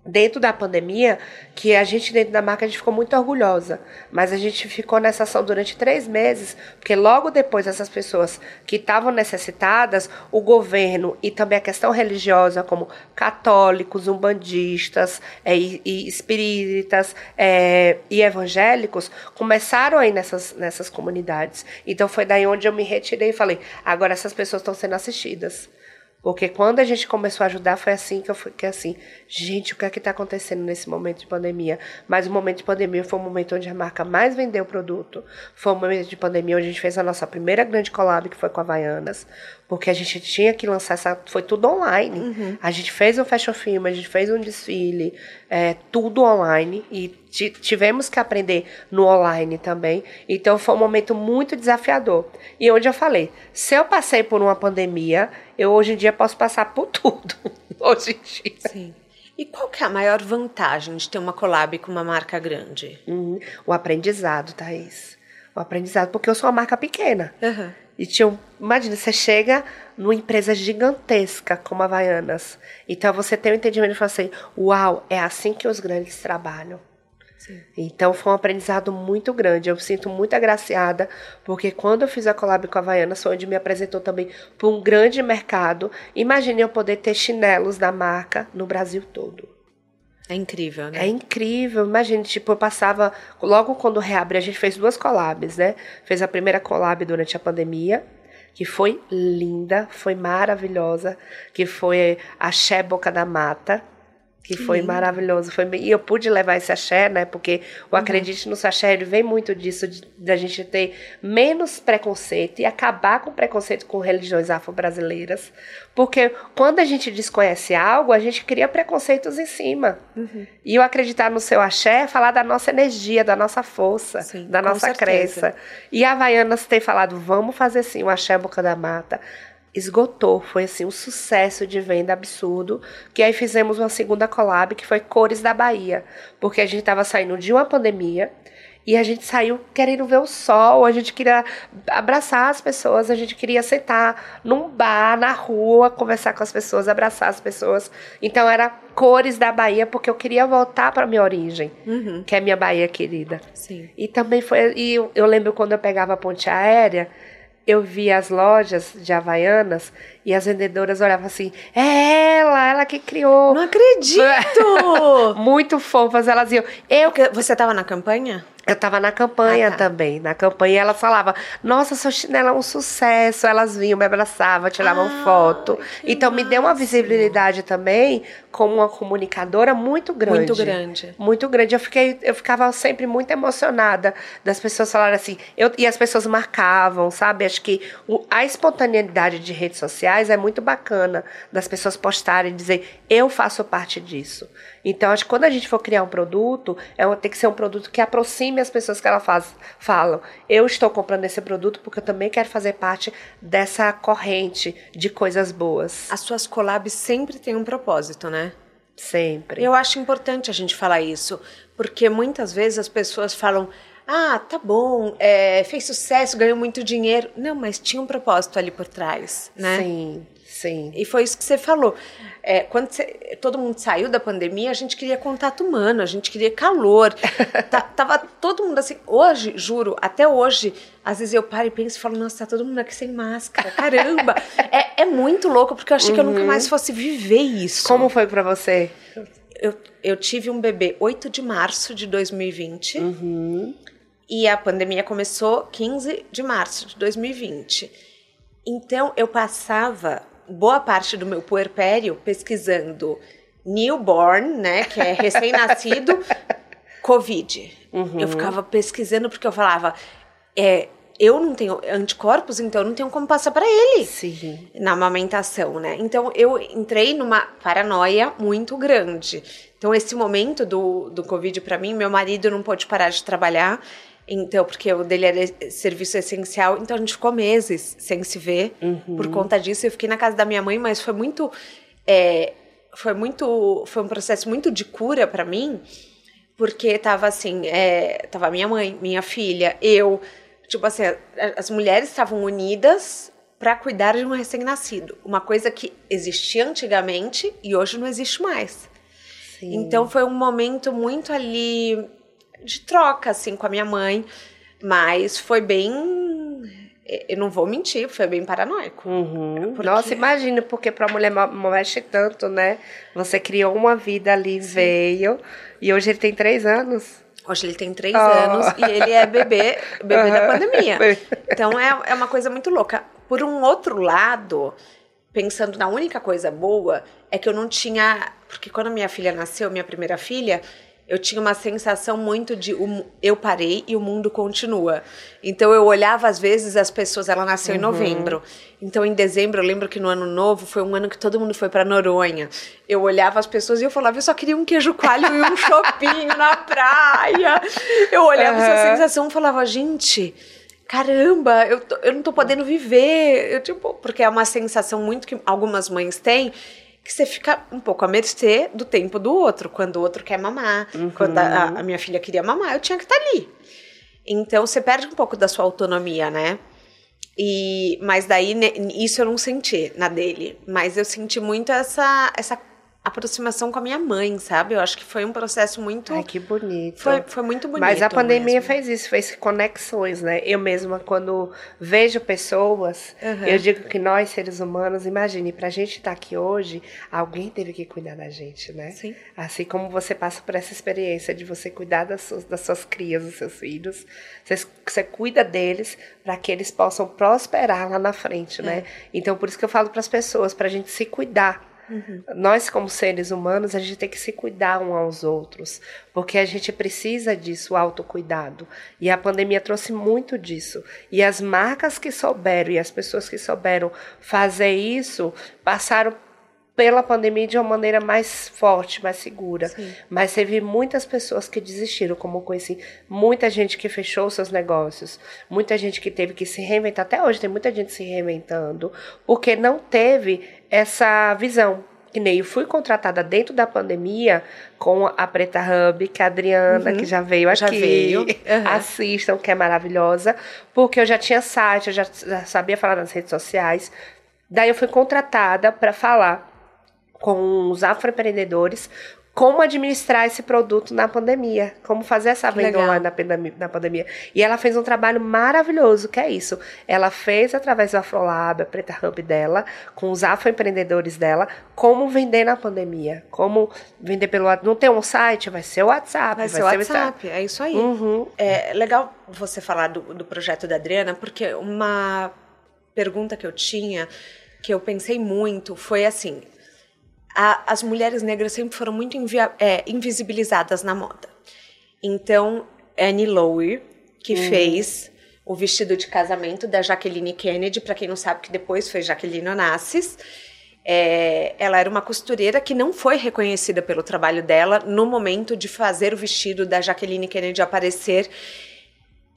dentro da pandemia, que a gente dentro da marca a gente ficou muito orgulhosa, mas a gente ficou nessa ação durante três meses, porque logo depois essas pessoas que estavam necessitadas, o governo e também a questão religiosa, como católicos, umbandistas é, e, e espíritas é, e evangélicos, começaram aí nessas, nessas comunidades. Então foi daí onde eu me retirei e falei, agora essas pessoas estão sendo assistidas. Porque quando a gente começou a ajudar, foi assim que eu fiquei assim, gente, o que é que está acontecendo nesse momento de pandemia? Mas o momento de pandemia foi o momento onde a marca mais vendeu produto. Foi o momento de pandemia onde a gente fez a nossa primeira grande collab, que foi com a Havaianas. Porque a gente tinha que lançar essa. Foi tudo online. Uhum. A gente fez um fashion film, a gente fez um desfile, é, tudo online. E tivemos que aprender no online também. Então foi um momento muito desafiador. E onde eu falei: se eu passei por uma pandemia, eu hoje em dia posso passar por tudo. hoje em dia. Sim. E qual que é a maior vantagem de ter uma collab com uma marca grande? Uhum. O aprendizado, Thaís. O aprendizado, porque eu sou uma marca pequena. Uhum. E tinha, imagina, você chega numa empresa gigantesca como a Havaianas. Então você tem o um entendimento e fala assim: uau, é assim que os grandes trabalham. Sim. Então foi um aprendizado muito grande. Eu me sinto muito agraciada, porque quando eu fiz a collab com a Havaianas, foi onde me apresentou também para um grande mercado. Imagine eu poder ter chinelos da marca no Brasil todo. É incrível, né? É incrível. Imagina, tipo, eu passava. Logo quando reabre, a gente fez duas collabs, né? Fez a primeira collab durante a pandemia, que foi linda, foi maravilhosa, que foi a Xé Boca da Mata, que foi maravilhoso. Foi, e eu pude levar esse axé, né? Porque o uhum. Acredite no Axé, ele vem muito disso, da gente ter menos preconceito e acabar com preconceito com religiões afro-brasileiras. Porque quando a gente desconhece algo, a gente cria preconceitos em cima. Uhum. E o acreditar no seu axé é falar da nossa energia, da nossa força, Sim, da nossa crença. E a Havaianas tem falado, vamos fazer sim o axé Boca da Mata esgotou. Foi assim um sucesso de venda absurdo. Que aí fizemos uma segunda collab que foi Cores da Bahia, porque a gente estava saindo de uma pandemia e a gente saiu querendo ver o sol, a gente queria abraçar as pessoas, a gente queria sentar num bar, na rua, conversar com as pessoas, abraçar as pessoas. Então era cores da Bahia, porque eu queria voltar para minha origem, uhum. que é minha Bahia querida. Sim. E também foi. E eu, eu lembro quando eu pegava a ponte aérea eu via as lojas de Havaianas e as vendedoras olhavam assim: é ela, ela que criou. Não acredito! Muito fofas, elas iam. Eu... Você estava na campanha? Eu estava na campanha ah, tá. também. Na campanha ela falava: Nossa, sua chinela é um sucesso. Elas vinham, me abraçavam, tiravam ah, foto. Então me deu uma visibilidade também como uma comunicadora muito grande. Muito grande. Muito grande. Eu, fiquei, eu ficava sempre muito emocionada das pessoas falarem assim. Eu, e as pessoas marcavam, sabe? Acho que a espontaneidade de redes sociais é muito bacana das pessoas postarem e dizer: Eu faço parte disso. Então, acho que quando a gente for criar um produto, é, tem que ser um produto que aproxime as pessoas que ela faz, falam. Eu estou comprando esse produto porque eu também quero fazer parte dessa corrente de coisas boas. As suas collabs sempre têm um propósito, né? Sempre. Eu acho importante a gente falar isso, porque muitas vezes as pessoas falam. Ah, tá bom, é, fez sucesso, ganhou muito dinheiro. Não, mas tinha um propósito ali por trás, né? Sim, sim. E foi isso que você falou é, quando todo mundo saiu da pandemia, a gente queria contato humano, a gente queria calor. tá, tava todo mundo assim. Hoje, juro, até hoje, às vezes eu paro e penso e falo, nossa, tá todo mundo aqui sem máscara. Caramba! é, é muito louco, porque eu achei uhum. que eu nunca uhum. mais fosse viver isso. Como foi para você? Eu, eu tive um bebê 8 de março de 2020. Uhum. E a pandemia começou 15 de março de 2020. Então eu passava boa parte do meu puerpério pesquisando newborn, né, que é recém-nascido, Covid. Uhum. Eu ficava pesquisando porque eu falava, é, eu não tenho anticorpos, então eu não tenho como passar para ele Sim. na amamentação, né? Então eu entrei numa paranoia muito grande. Então esse momento do, do Covid para mim, meu marido não pôde parar de trabalhar. Então, porque o dele era serviço essencial, então a gente ficou meses sem se ver uhum. por conta disso. Eu fiquei na casa da minha mãe, mas foi muito, é, foi muito, foi um processo muito de cura para mim, porque tava assim, é, tava minha mãe, minha filha, eu, tipo assim, as mulheres estavam unidas para cuidar de um recém-nascido, uma coisa que existia antigamente e hoje não existe mais. Sim. Então foi um momento muito ali de troca, assim, com a minha mãe. Mas foi bem. Eu não vou mentir, foi bem paranoico. Uhum. Porque... Nossa, imagina, porque para a mulher mexe tanto, né? Você criou uma vida ali, Sim. veio, e hoje ele tem três anos. Hoje ele tem três oh. anos e ele é bebê, bebê uhum. da pandemia. Então é, é uma coisa muito louca. Por um outro lado, pensando na única coisa boa, é que eu não tinha. Porque quando minha filha nasceu, minha primeira filha, eu tinha uma sensação muito de um, eu parei e o mundo continua. Então eu olhava às vezes as pessoas, ela nasceu uhum. em novembro. Então em dezembro, eu lembro que no ano novo foi um ano que todo mundo foi para Noronha. Eu olhava as pessoas e eu falava, eu só queria um queijo coalho e um chopinho na praia. Eu olhava uhum. essa sensação e falava, gente, caramba, eu, tô, eu não tô podendo viver. Eu tipo, porque é uma sensação muito que algumas mães têm que você fica um pouco à mercê do tempo do outro. Quando o outro quer mamar, uhum. quando a, a, minha filha queria mamar, eu tinha que estar tá ali. Então você perde um pouco da sua autonomia, né? E, mas daí isso eu não senti na dele, mas eu senti muito essa essa aproximação com a minha mãe, sabe? Eu acho que foi um processo muito. Ai, que bonito. Foi, foi muito bonito. Mas a pandemia mesmo. fez isso, fez conexões, né? Eu mesma, quando vejo pessoas, uhum. eu digo que nós, seres humanos, imagine, pra gente estar tá aqui hoje, alguém teve que cuidar da gente, né? Sim. Assim como você passa por essa experiência de você cuidar das suas, das suas crias, dos seus filhos, você, você cuida deles para que eles possam prosperar lá na frente, né? É. Então, por isso que eu falo para as pessoas, pra gente se cuidar Uhum. Nós, como seres humanos, a gente tem que se cuidar um aos outros, porque a gente precisa disso, autocuidado. E a pandemia trouxe muito disso. E as marcas que souberam e as pessoas que souberam fazer isso passaram pela pandemia de uma maneira mais forte, mais segura. Sim. Mas teve muitas pessoas que desistiram, como eu conheci muita gente que fechou seus negócios, muita gente que teve que se reinventar. Até hoje tem muita gente se reinventando, porque não teve essa visão. Que nem eu fui contratada dentro da pandemia com a Preta Hub, que é a Adriana, uhum. que já veio aqui. Já veio. Uhum. Assistam, que é maravilhosa. Porque eu já tinha site, eu já sabia falar nas redes sociais. Daí eu fui contratada para falar com os afroempreendedores como administrar esse produto na pandemia, como fazer essa venda online na pandemia, na pandemia. E ela fez um trabalho maravilhoso, que é isso. Ela fez através do Afrolab, a Preta Hub dela, com os afroempreendedores dela, como vender na pandemia, como vender pelo não tem um site, vai ser o WhatsApp, vai, vai ser o WhatsApp, é isso aí. Uhum. É legal você falar do, do projeto da Adriana, porque uma pergunta que eu tinha que eu pensei muito foi assim: a, as mulheres negras sempre foram muito é, invisibilizadas na moda. Então, Annie Lowe, que uhum. fez o vestido de casamento da Jacqueline Kennedy, para quem não sabe, que depois foi Jacqueline Onassis, é, ela era uma costureira que não foi reconhecida pelo trabalho dela no momento de fazer o vestido da Jacqueline Kennedy aparecer.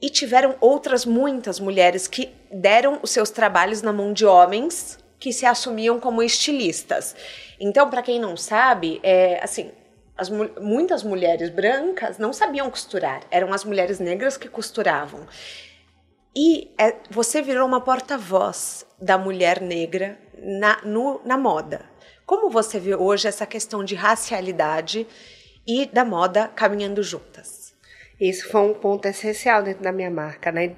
E tiveram outras muitas mulheres que deram os seus trabalhos na mão de homens que se assumiam como estilistas. Então, para quem não sabe, é assim, as, muitas mulheres brancas não sabiam costurar, eram as mulheres negras que costuravam. E é, você virou uma porta-voz da mulher negra na, no, na moda. Como você vê hoje essa questão de racialidade e da moda caminhando juntas? Isso foi um ponto essencial dentro da minha marca, né?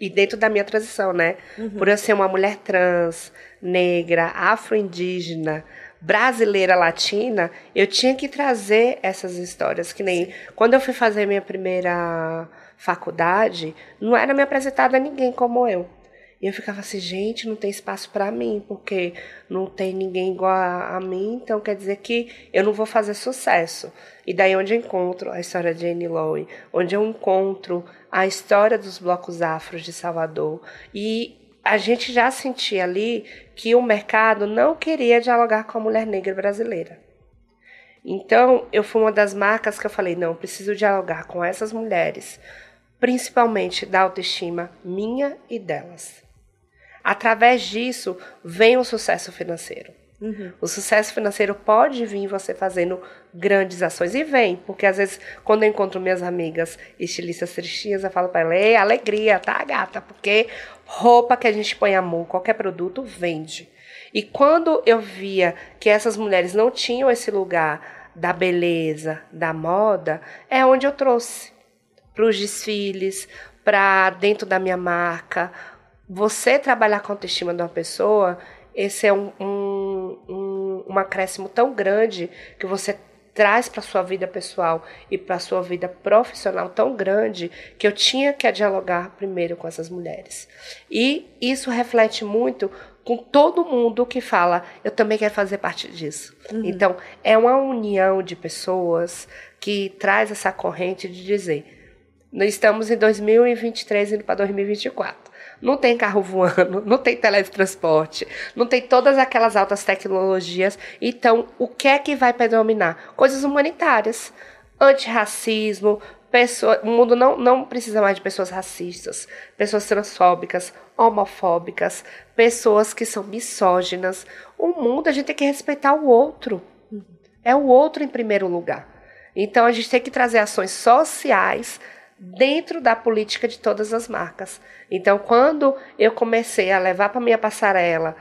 E dentro da minha transição, né? Uhum. Por eu ser uma mulher trans, negra, afro-indígena, brasileira latina, eu tinha que trazer essas histórias. Que nem Sim. quando eu fui fazer minha primeira faculdade, não era me apresentada a ninguém como eu. E eu ficava assim, gente, não tem espaço para mim, porque não tem ninguém igual a, a, mim, então quer dizer que eu não vou fazer sucesso. E daí onde eu encontro a história de Annie Lowe, onde eu encontro a história dos blocos afros de Salvador. E a gente já sentia ali que o mercado não queria dialogar com a mulher negra brasileira. Então, eu fui uma das marcas que eu falei: não, preciso dialogar com essas mulheres, principalmente da autoestima minha e delas. Através disso, vem o sucesso financeiro. Uhum. O sucesso financeiro pode vir você fazendo grandes ações. E vem, porque às vezes, quando eu encontro minhas amigas estilistas tristinhas, eu falo para ela: Ei, alegria, tá, gata? Porque roupa que a gente põe amor, qualquer produto, vende. E quando eu via que essas mulheres não tinham esse lugar da beleza, da moda, é onde eu trouxe para os desfiles, para dentro da minha marca. Você trabalhar com a autoestima de uma pessoa esse é um, um, um, um acréscimo tão grande que você traz para sua vida pessoal e para sua vida profissional tão grande que eu tinha que dialogar primeiro com essas mulheres. E isso reflete muito com todo mundo que fala, eu também quero fazer parte disso. Uhum. Então, é uma união de pessoas que traz essa corrente de dizer, nós estamos em 2023 indo para 2024. Não tem carro voando, não tem teletransporte, não tem todas aquelas altas tecnologias. Então, o que é que vai predominar? Coisas humanitárias, antirracismo, pessoa, o mundo não, não precisa mais de pessoas racistas, pessoas transfóbicas, homofóbicas, pessoas que são misóginas. O mundo a gente tem que respeitar o outro. É o outro em primeiro lugar. Então a gente tem que trazer ações sociais dentro da política de todas as marcas. Então, quando eu comecei a levar para minha passarela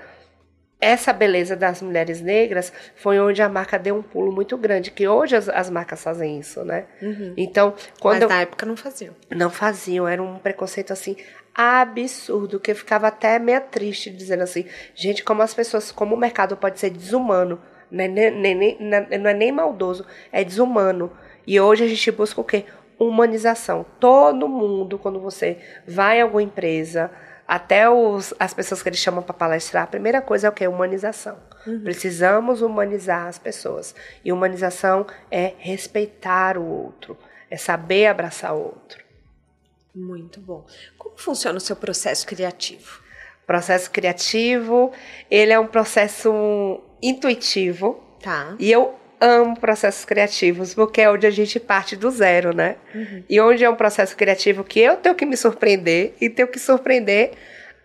essa beleza das mulheres negras, foi onde a marca deu um pulo muito grande, que hoje as, as marcas fazem isso, né? Uhum. Então, quando Mas eu, na época não faziam. Não faziam, era um preconceito assim absurdo, que eu ficava até meio triste dizendo assim, gente, como as pessoas, como o mercado pode ser desumano, né? nem, nem, nem, não é nem maldoso, é desumano. E hoje a gente busca o quê? Humanização. Todo mundo, quando você vai em alguma empresa, até os, as pessoas que eles chamam para palestrar, a primeira coisa é o que? Humanização. Uhum. Precisamos humanizar as pessoas. E humanização é respeitar o outro, é saber abraçar o outro. Muito bom. Como funciona o seu processo criativo? Processo criativo, ele é um processo intuitivo. Tá. E eu amo processos criativos, porque é onde a gente parte do zero, né? Uhum. E onde é um processo criativo que eu tenho que me surpreender e tenho que surpreender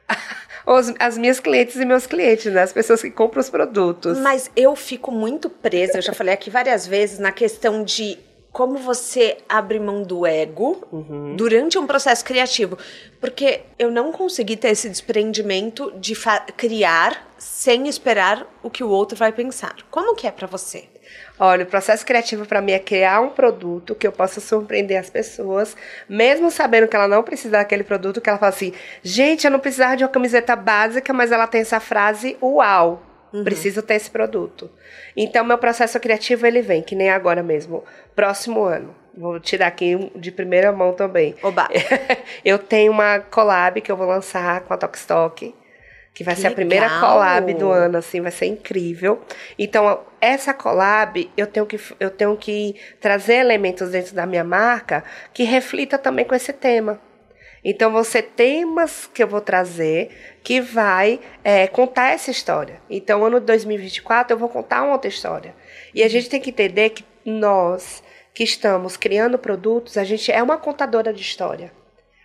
os, as minhas clientes e meus clientes, né? As pessoas que compram os produtos. Mas eu fico muito presa, eu já falei aqui várias vezes, na questão de como você abre mão do ego uhum. durante um processo criativo. Porque eu não consegui ter esse desprendimento de criar sem esperar o que o outro vai pensar. Como que é para você? Olha, o processo criativo para mim é criar um produto que eu possa surpreender as pessoas, mesmo sabendo que ela não precisa daquele produto, que ela fala assim: gente, eu não precisava de uma camiseta básica, mas ela tem essa frase, uau, uhum. preciso ter esse produto. Então, meu processo criativo ele vem, que nem agora mesmo, próximo ano. Vou tirar aqui de primeira mão também. Oba! eu tenho uma collab que eu vou lançar com a Tokstok que vai que ser legal. a primeira collab do ano, assim, vai ser incrível. Então, essa collab, eu tenho que eu tenho que trazer elementos dentro da minha marca que reflita também com esse tema. Então, vão ser temas que eu vou trazer que vai é, contar essa história. Então, ano de 2024, eu vou contar uma outra história. E a gente tem que entender que nós que estamos criando produtos, a gente é uma contadora de história.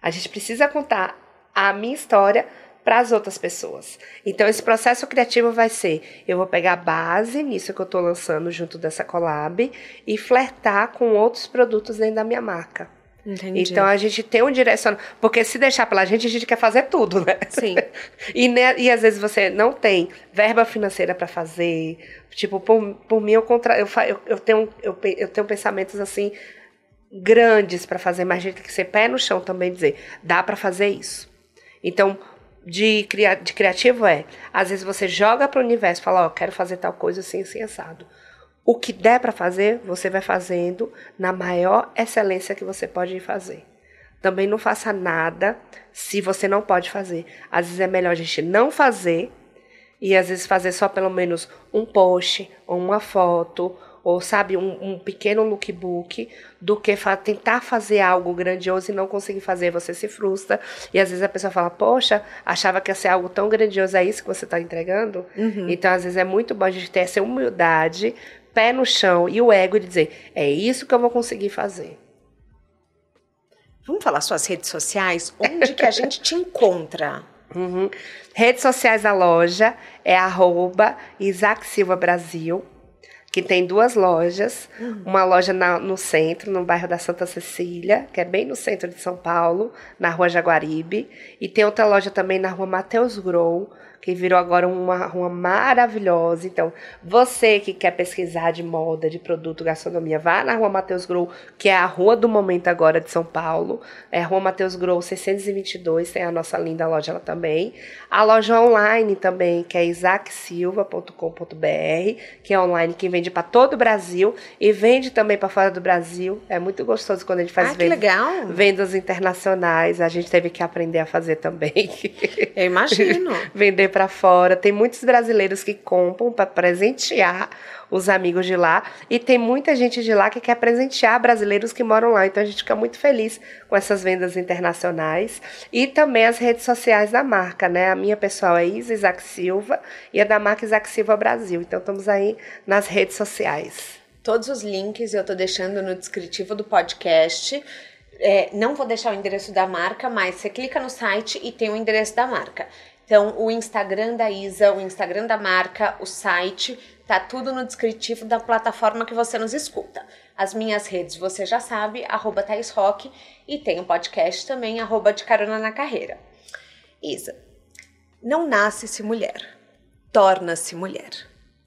A gente precisa contar a minha história para as outras pessoas. Então, esse processo criativo vai ser: eu vou pegar a base nisso que eu estou lançando junto dessa collab e flertar com outros produtos dentro da minha marca. Entendi. Então a gente tem um direcionamento. Porque se deixar pela gente, a gente quer fazer tudo, né? Sim. e, né, e às vezes você não tem verba financeira para fazer. Tipo, por, por mim, eu, contra, eu, eu, eu, tenho, eu, eu tenho pensamentos assim grandes para fazer, mas a gente tem que ser pé no chão também dizer, dá para fazer isso. Então, de, cria, de criativo é, às vezes você joga para o universo, fala, ó, oh, quero fazer tal coisa assim, assim, assado. O que der para fazer, você vai fazendo na maior excelência que você pode fazer. Também não faça nada se você não pode fazer. Às vezes é melhor a gente não fazer e às vezes fazer só pelo menos um post ou uma foto ou sabe, um, um pequeno lookbook, do que fa tentar fazer algo grandioso e não conseguir fazer, você se frustra. E às vezes a pessoa fala, poxa, achava que ia ser algo tão grandioso, é isso que você está entregando? Uhum. Então, às vezes é muito bom a gente ter essa humildade, pé no chão e o ego de dizer, é isso que eu vou conseguir fazer. Vamos falar suas redes sociais? Onde que a gente te encontra? Uhum. Redes sociais da loja é arroba Isaac Silva Brasil que tem duas lojas, uhum. uma loja na, no centro, no bairro da Santa Cecília, que é bem no centro de São Paulo, na rua Jaguaribe, e tem outra loja também na rua Mateus Grou, que virou agora uma rua maravilhosa. Então, você que quer pesquisar de moda, de produto, gastronomia, vá na rua Matheus Grou, que é a rua do momento agora de São Paulo. É a rua Matheus Grou 622, tem a nossa linda loja lá também. A loja online também, que é isaacsilva.com.br, que é online, que vende para todo o Brasil e vende também para fora do Brasil. É muito gostoso quando a gente faz ah, vendas, vendas internacionais. A gente teve que aprender a fazer também. Eu imagino. Vender para fora. Tem muitos brasileiros que compram para presentear os amigos de lá e tem muita gente de lá que quer presentear brasileiros que moram lá. Então a gente fica muito feliz com essas vendas internacionais e também as redes sociais da marca, né? A minha pessoal é Isa Isaac Silva e a da marca Isaac Silva Brasil. Então estamos aí nas redes sociais. Todos os links eu estou deixando no descritivo do podcast. É, não vou deixar o endereço da marca, mas você clica no site e tem o endereço da marca. Então, o Instagram da Isa, o Instagram da marca, o site, tá tudo no descritivo da plataforma que você nos escuta. As minhas redes você já sabe, arroba Thais Rock, e tem o um podcast também, arroba de carona na carreira. Isa, não nasce-se mulher, torna-se mulher.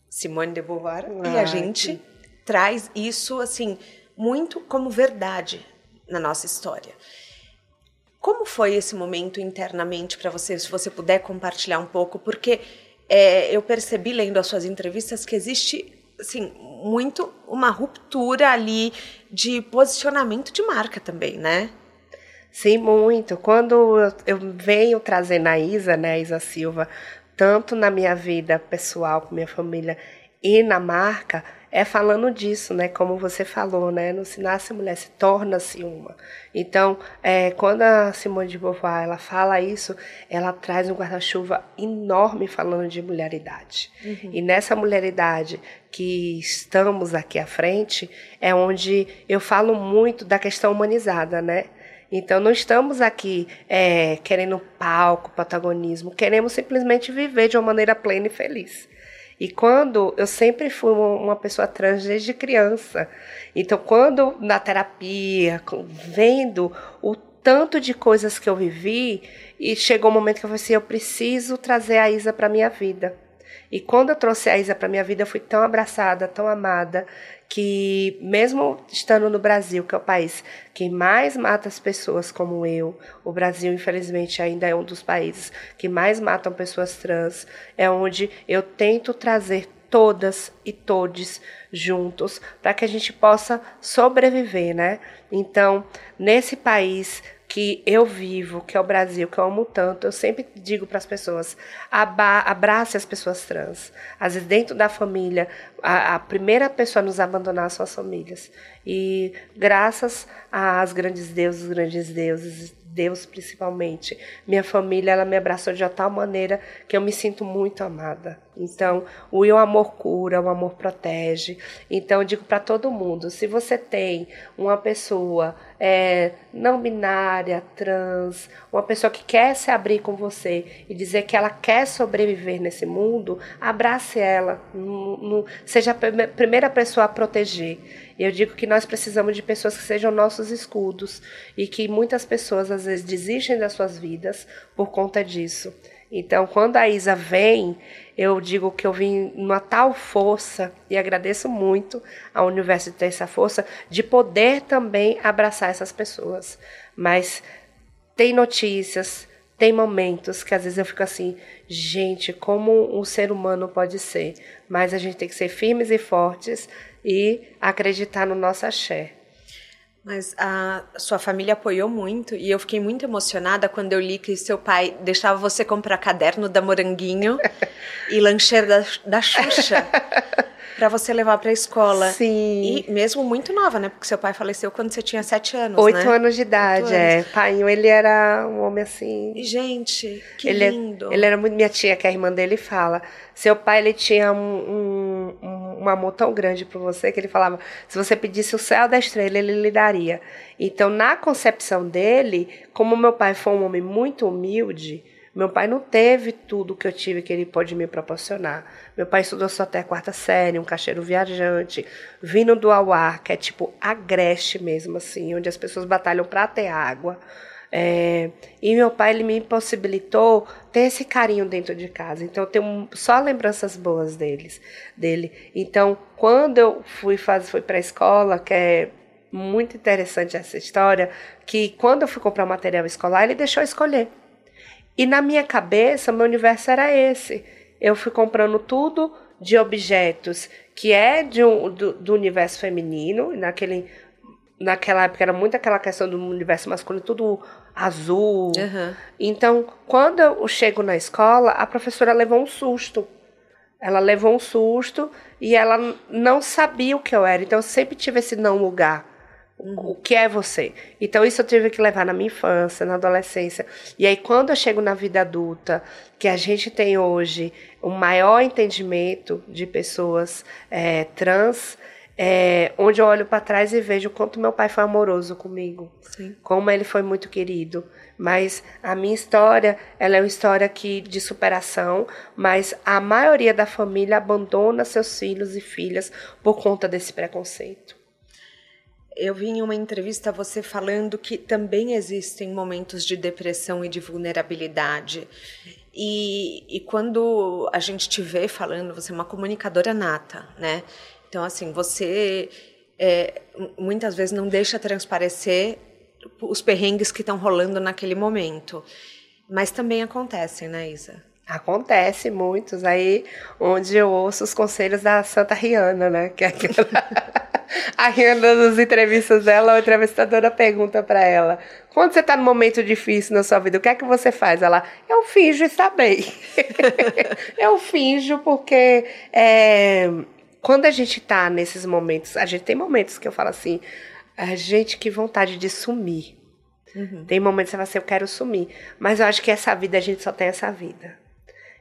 Simone de Beauvoir. Ah, e a gente que... traz isso, assim, muito como verdade na nossa história. Como foi esse momento internamente para você, se você puder compartilhar um pouco? Porque é, eu percebi lendo as suas entrevistas que existe assim, muito uma ruptura ali de posicionamento de marca também, né? Sim, muito. Quando eu venho trazendo a Isa, né, a Isa Silva, tanto na minha vida pessoal com minha família e na marca, é falando disso, né? Como você falou, né? Não se nasce mulher, se torna-se uma. Então, é, quando a Simone de Beauvoir ela fala isso, ela traz um guarda-chuva enorme falando de mulheridade. Uhum. E nessa mulheridade que estamos aqui à frente é onde eu falo muito da questão humanizada, né? Então, não estamos aqui é, querendo palco, protagonismo, queremos simplesmente viver de uma maneira plena e feliz. E quando eu sempre fui uma pessoa trans desde criança, então quando na terapia, vendo o tanto de coisas que eu vivi, e chegou um momento que eu falei assim, eu preciso trazer a Isa para minha vida. E quando eu trouxe a Isa para minha vida, eu fui tão abraçada, tão amada, que mesmo estando no Brasil, que é o país que mais mata as pessoas como eu, o Brasil infelizmente ainda é um dos países que mais matam pessoas trans, é onde eu tento trazer todas e todes juntos para que a gente possa sobreviver, né? Então, nesse país que eu vivo, que é o Brasil, que eu amo tanto, eu sempre digo para as pessoas: abrace as pessoas trans. Às vezes, dentro da família, a, a, primeira pessoa a nos abandonar são as famílias. E graças às grandes deusas, grandes deuses, Deus principalmente, minha família, ela me abraçou de tal maneira que eu me sinto muito amada. Então, o amor cura, o amor protege. Então, eu digo para todo mundo: se você tem uma pessoa é, não binária, trans, uma pessoa que quer se abrir com você e dizer que ela quer sobreviver nesse mundo, abrace ela, seja a primeira pessoa a proteger. Eu digo que nós precisamos de pessoas que sejam nossos escudos e que muitas pessoas às vezes desistem das suas vidas por conta disso. Então, quando a Isa vem, eu digo que eu vim numa tal força e agradeço muito ao universo de ter essa força de poder também abraçar essas pessoas. Mas tem notícias, tem momentos que às vezes eu fico assim, gente, como um ser humano pode ser? Mas a gente tem que ser firmes e fortes e acreditar no nosso axé. Mas a sua família apoiou muito e eu fiquei muito emocionada quando eu li que seu pai deixava você comprar caderno da Moranguinho e lancheira da, da Xuxa para você levar para a escola. Sim. E mesmo muito nova, né? Porque seu pai faleceu quando você tinha sete anos, Oito né? anos de idade, é. Pai, ele era um homem assim... Gente, que ele, é, lindo. Ele era muito... Minha tia, que é a irmã dele, fala... Seu pai, ele tinha um, um um amor tão grande por você que ele falava: se você pedisse o céu da estrela, ele lhe daria. Então, na concepção dele, como meu pai foi um homem muito humilde, meu pai não teve tudo que eu tive que ele pode me proporcionar. Meu pai estudou só até a quarta série, um caixeiro viajante, vindo do Auá, que é tipo agreste mesmo, assim, onde as pessoas batalham para ter água. É, e meu pai ele me possibilitou ter esse carinho dentro de casa. Então eu tenho só lembranças boas deles, dele. Então quando eu fui fazer, fui para a escola, que é muito interessante essa história, que quando eu fui comprar material escolar ele deixou eu escolher. E na minha cabeça meu universo era esse. Eu fui comprando tudo de objetos que é de um, do, do universo feminino, naquele naquela época era muito aquela questão do universo masculino, tudo azul. Uhum. Então, quando eu chego na escola, a professora levou um susto. Ela levou um susto e ela não sabia o que eu era. Então, eu sempre tive esse não lugar. Uhum. O que é você? Então, isso eu tive que levar na minha infância, na adolescência. E aí, quando eu chego na vida adulta, que a gente tem hoje um maior entendimento de pessoas é, trans, é, onde eu olho para trás e vejo quanto meu pai foi amoroso comigo, Sim. como ele foi muito querido. Mas a minha história, ela é uma história que, de superação, mas a maioria da família abandona seus filhos e filhas por conta desse preconceito. Eu vi em uma entrevista você falando que também existem momentos de depressão e de vulnerabilidade. E, e quando a gente te vê falando, você é uma comunicadora nata, né? Então, assim, você é, muitas vezes não deixa transparecer os perrengues que estão rolando naquele momento. Mas também acontecem, né, Isa? Acontece muitos aí, onde eu ouço os conselhos da Santa Rihanna, né? Que é aquela... a Rihanna, nas entrevistas dela, a entrevistadora pergunta para ela: quando você está num momento difícil na sua vida, o que é que você faz? Ela, eu finjo estar bem. eu finjo porque é, quando a gente tá nesses momentos, a gente tem momentos que eu falo assim, a gente que vontade de sumir. Uhum. Tem momentos que você fala assim, eu quero sumir. Mas eu acho que essa vida, a gente só tem essa vida.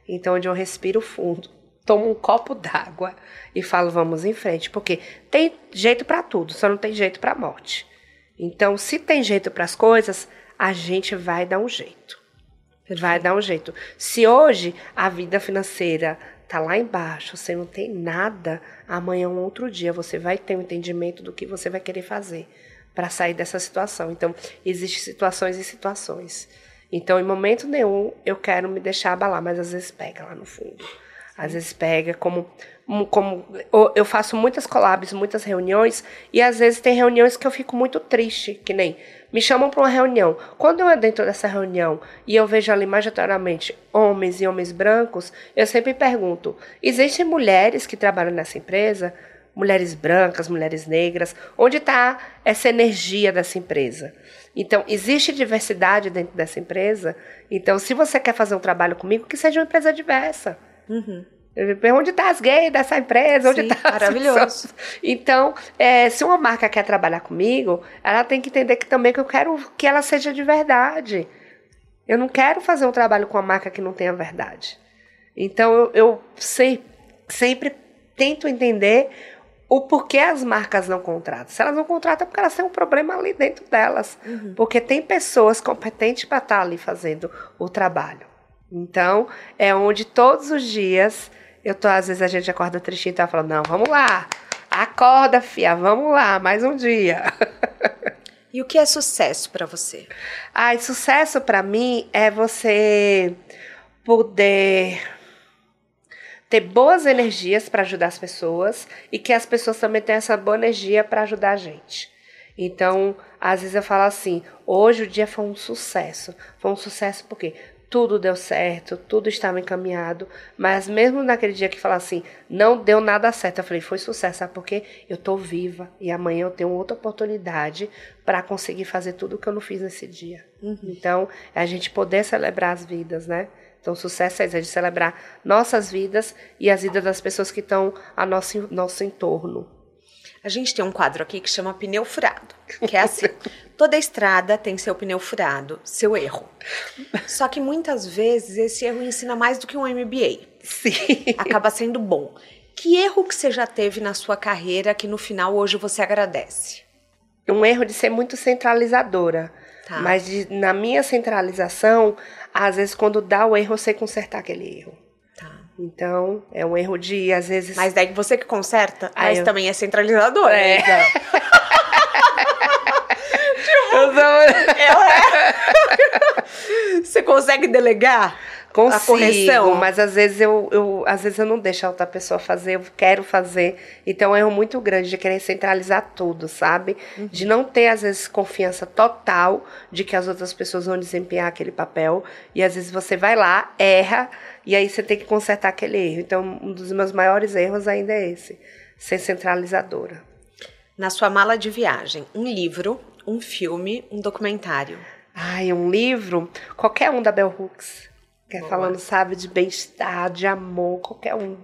Então, onde eu respiro fundo, tomo um copo d'água e falo, vamos em frente. Porque tem jeito para tudo, só não tem jeito para morte. Então, se tem jeito para as coisas, a gente vai dar um jeito. Vai dar um jeito. Se hoje a vida financeira tá lá embaixo, você não tem nada, amanhã é um outro dia você vai ter um entendimento do que você vai querer fazer para sair dessa situação. Então, existem situações e situações. Então, em momento nenhum eu quero me deixar abalar, mas às vezes pega lá no fundo. Às vezes pega como como eu faço muitas collabs, muitas reuniões e às vezes tem reuniões que eu fico muito triste, que nem me chamam para uma reunião. Quando eu entro dentro dessa reunião e eu vejo ali majoritariamente homens e homens brancos, eu sempre pergunto: existem mulheres que trabalham nessa empresa? Mulheres brancas, mulheres negras? Onde está essa energia dessa empresa? Então, existe diversidade dentro dessa empresa? Então, se você quer fazer um trabalho comigo, que seja uma empresa diversa. Uhum. Onde está as gays dessa empresa? Onde está maravilhoso. Então, é, se uma marca quer trabalhar comigo, ela tem que entender que também que eu quero que ela seja de verdade. Eu não quero fazer um trabalho com uma marca que não tenha verdade. Então, eu, eu sei, sempre tento entender o porquê as marcas não contratam. Se elas não contratam, é porque elas têm um problema ali dentro delas. Uhum. Porque tem pessoas competentes para estar ali fazendo o trabalho. Então, é onde todos os dias eu tô, às vezes a gente acorda tristinho e tá falando, não, vamos lá, acorda, fia, vamos lá, mais um dia. E o que é sucesso para você? Ai, sucesso para mim é você poder ter boas energias para ajudar as pessoas e que as pessoas também tenham essa boa energia para ajudar a gente. Então, às vezes eu falo assim: hoje o dia foi um sucesso. Foi um sucesso porque tudo deu certo, tudo estava encaminhado, mas mesmo naquele dia que fala assim, não deu nada certo, eu falei, foi sucesso, sabe por quê? Eu tô viva e amanhã eu tenho outra oportunidade para conseguir fazer tudo que eu não fiz nesse dia. Uhum. Então, é a gente poder celebrar as vidas, né? Então, sucesso é isso, é de celebrar nossas vidas e as vidas das pessoas que estão ao nosso, nosso entorno. A gente tem um quadro aqui que chama pneu furado, que é assim: toda estrada tem seu pneu furado, seu erro. Só que muitas vezes esse erro ensina mais do que um MBA. Sim. Acaba sendo bom. Que erro que você já teve na sua carreira que no final hoje você agradece? Um erro de ser muito centralizadora. Tá. Mas de, na minha centralização, às vezes quando dá o erro, eu sei consertar aquele erro. Então, é um erro de, às vezes. Mas daí você que conserta, mas eu... também é centralizador, né? é. né? eu sou... é. consegue delegar? Consigo, a correção? mas às vezes eu, eu, às vezes eu não deixo a outra pessoa fazer, eu quero fazer. Então é um erro muito grande de querer centralizar tudo, sabe? Uhum. De não ter, às vezes, confiança total de que as outras pessoas vão desempenhar aquele papel. E às vezes você vai lá, erra, e aí você tem que consertar aquele erro. Então, um dos meus maiores erros ainda é esse, ser centralizadora. Na sua mala de viagem, um livro, um filme, um documentário. Ai, um livro, qualquer um da Bell Hooks. Que é falando, sabe, de bem-estar, de amor, qualquer um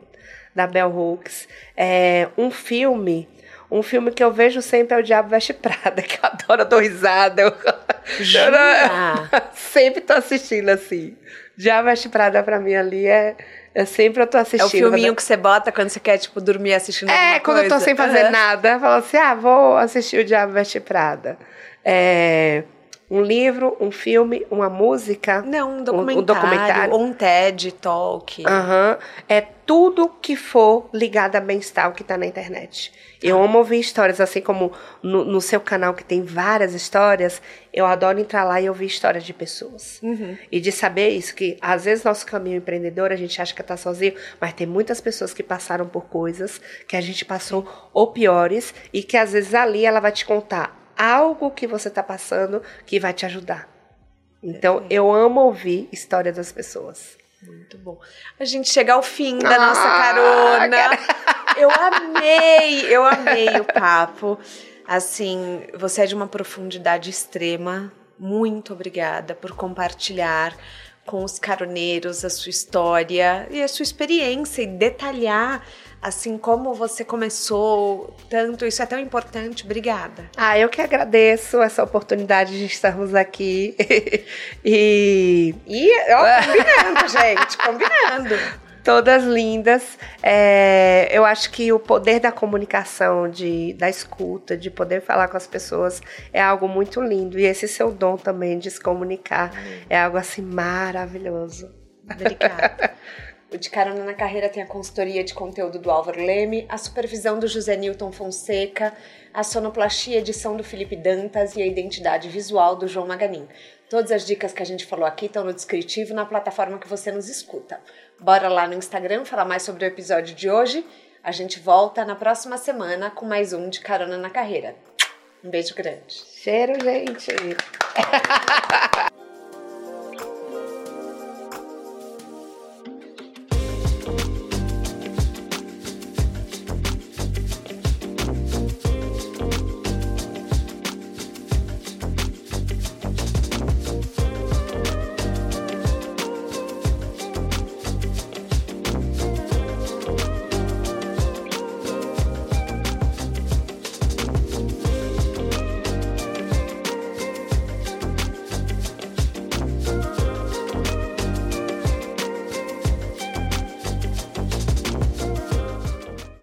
da Bell Hooks. É, um filme, um filme que eu vejo sempre é o Diabo Veste Prada, que eu adoro, dou risada. Eu, Jura? eu sempre tô assistindo assim. Diabo Veste Prada pra mim ali é... Eu sempre eu tô assistindo. É o filminho que você bota quando você quer, tipo, dormir assistindo É, quando coisa. eu tô sem fazer uhum. nada, falo assim, ah, vou assistir o Diabo Veste Prada. É... Um livro, um filme, uma música? Não, um documentário, um, um documentário. ou um TED Talk. Uhum. É tudo que for ligado a bem-estar que está na internet. Eu amo ouvir histórias, assim como no, no, seu canal que tem várias histórias, eu adoro entrar lá e ouvir histórias de pessoas. Uhum. E de saber isso, que às vezes nosso caminho empreendedor, a gente acha que está sozinho, mas tem muitas pessoas que passaram por coisas que a gente passou ou piores, e que às vezes ali ela vai te contar algo que você está passando que vai te ajudar. Então, eu amo ouvir história das pessoas. Muito bom. A gente chega ao fim da ah, nossa carona. Eu amei, eu amei o papo. Assim, você é de uma profundidade extrema. Muito obrigada por compartilhar com os caroneiros a sua história e a sua experiência e detalhar assim como você começou tanto, isso é tão importante. Obrigada. Ah, eu que agradeço essa oportunidade de estarmos aqui. e. E, ó, combinando, gente, combinando. Todas lindas. É, eu acho que o poder da comunicação, de, da escuta, de poder falar com as pessoas é algo muito lindo. E esse seu dom também de se comunicar é algo assim maravilhoso. Obrigada. O De Carona na Carreira tem a consultoria de conteúdo do Álvaro Leme, a supervisão do José Newton Fonseca, a sonoplastia e edição do Felipe Dantas e a identidade visual do João Maganin. Todas as dicas que a gente falou aqui estão no descritivo na plataforma que você nos escuta. Bora lá no Instagram falar mais sobre o episódio de hoje. A gente volta na próxima semana com mais um De Carona na Carreira. Um beijo grande. Cheiro, gente!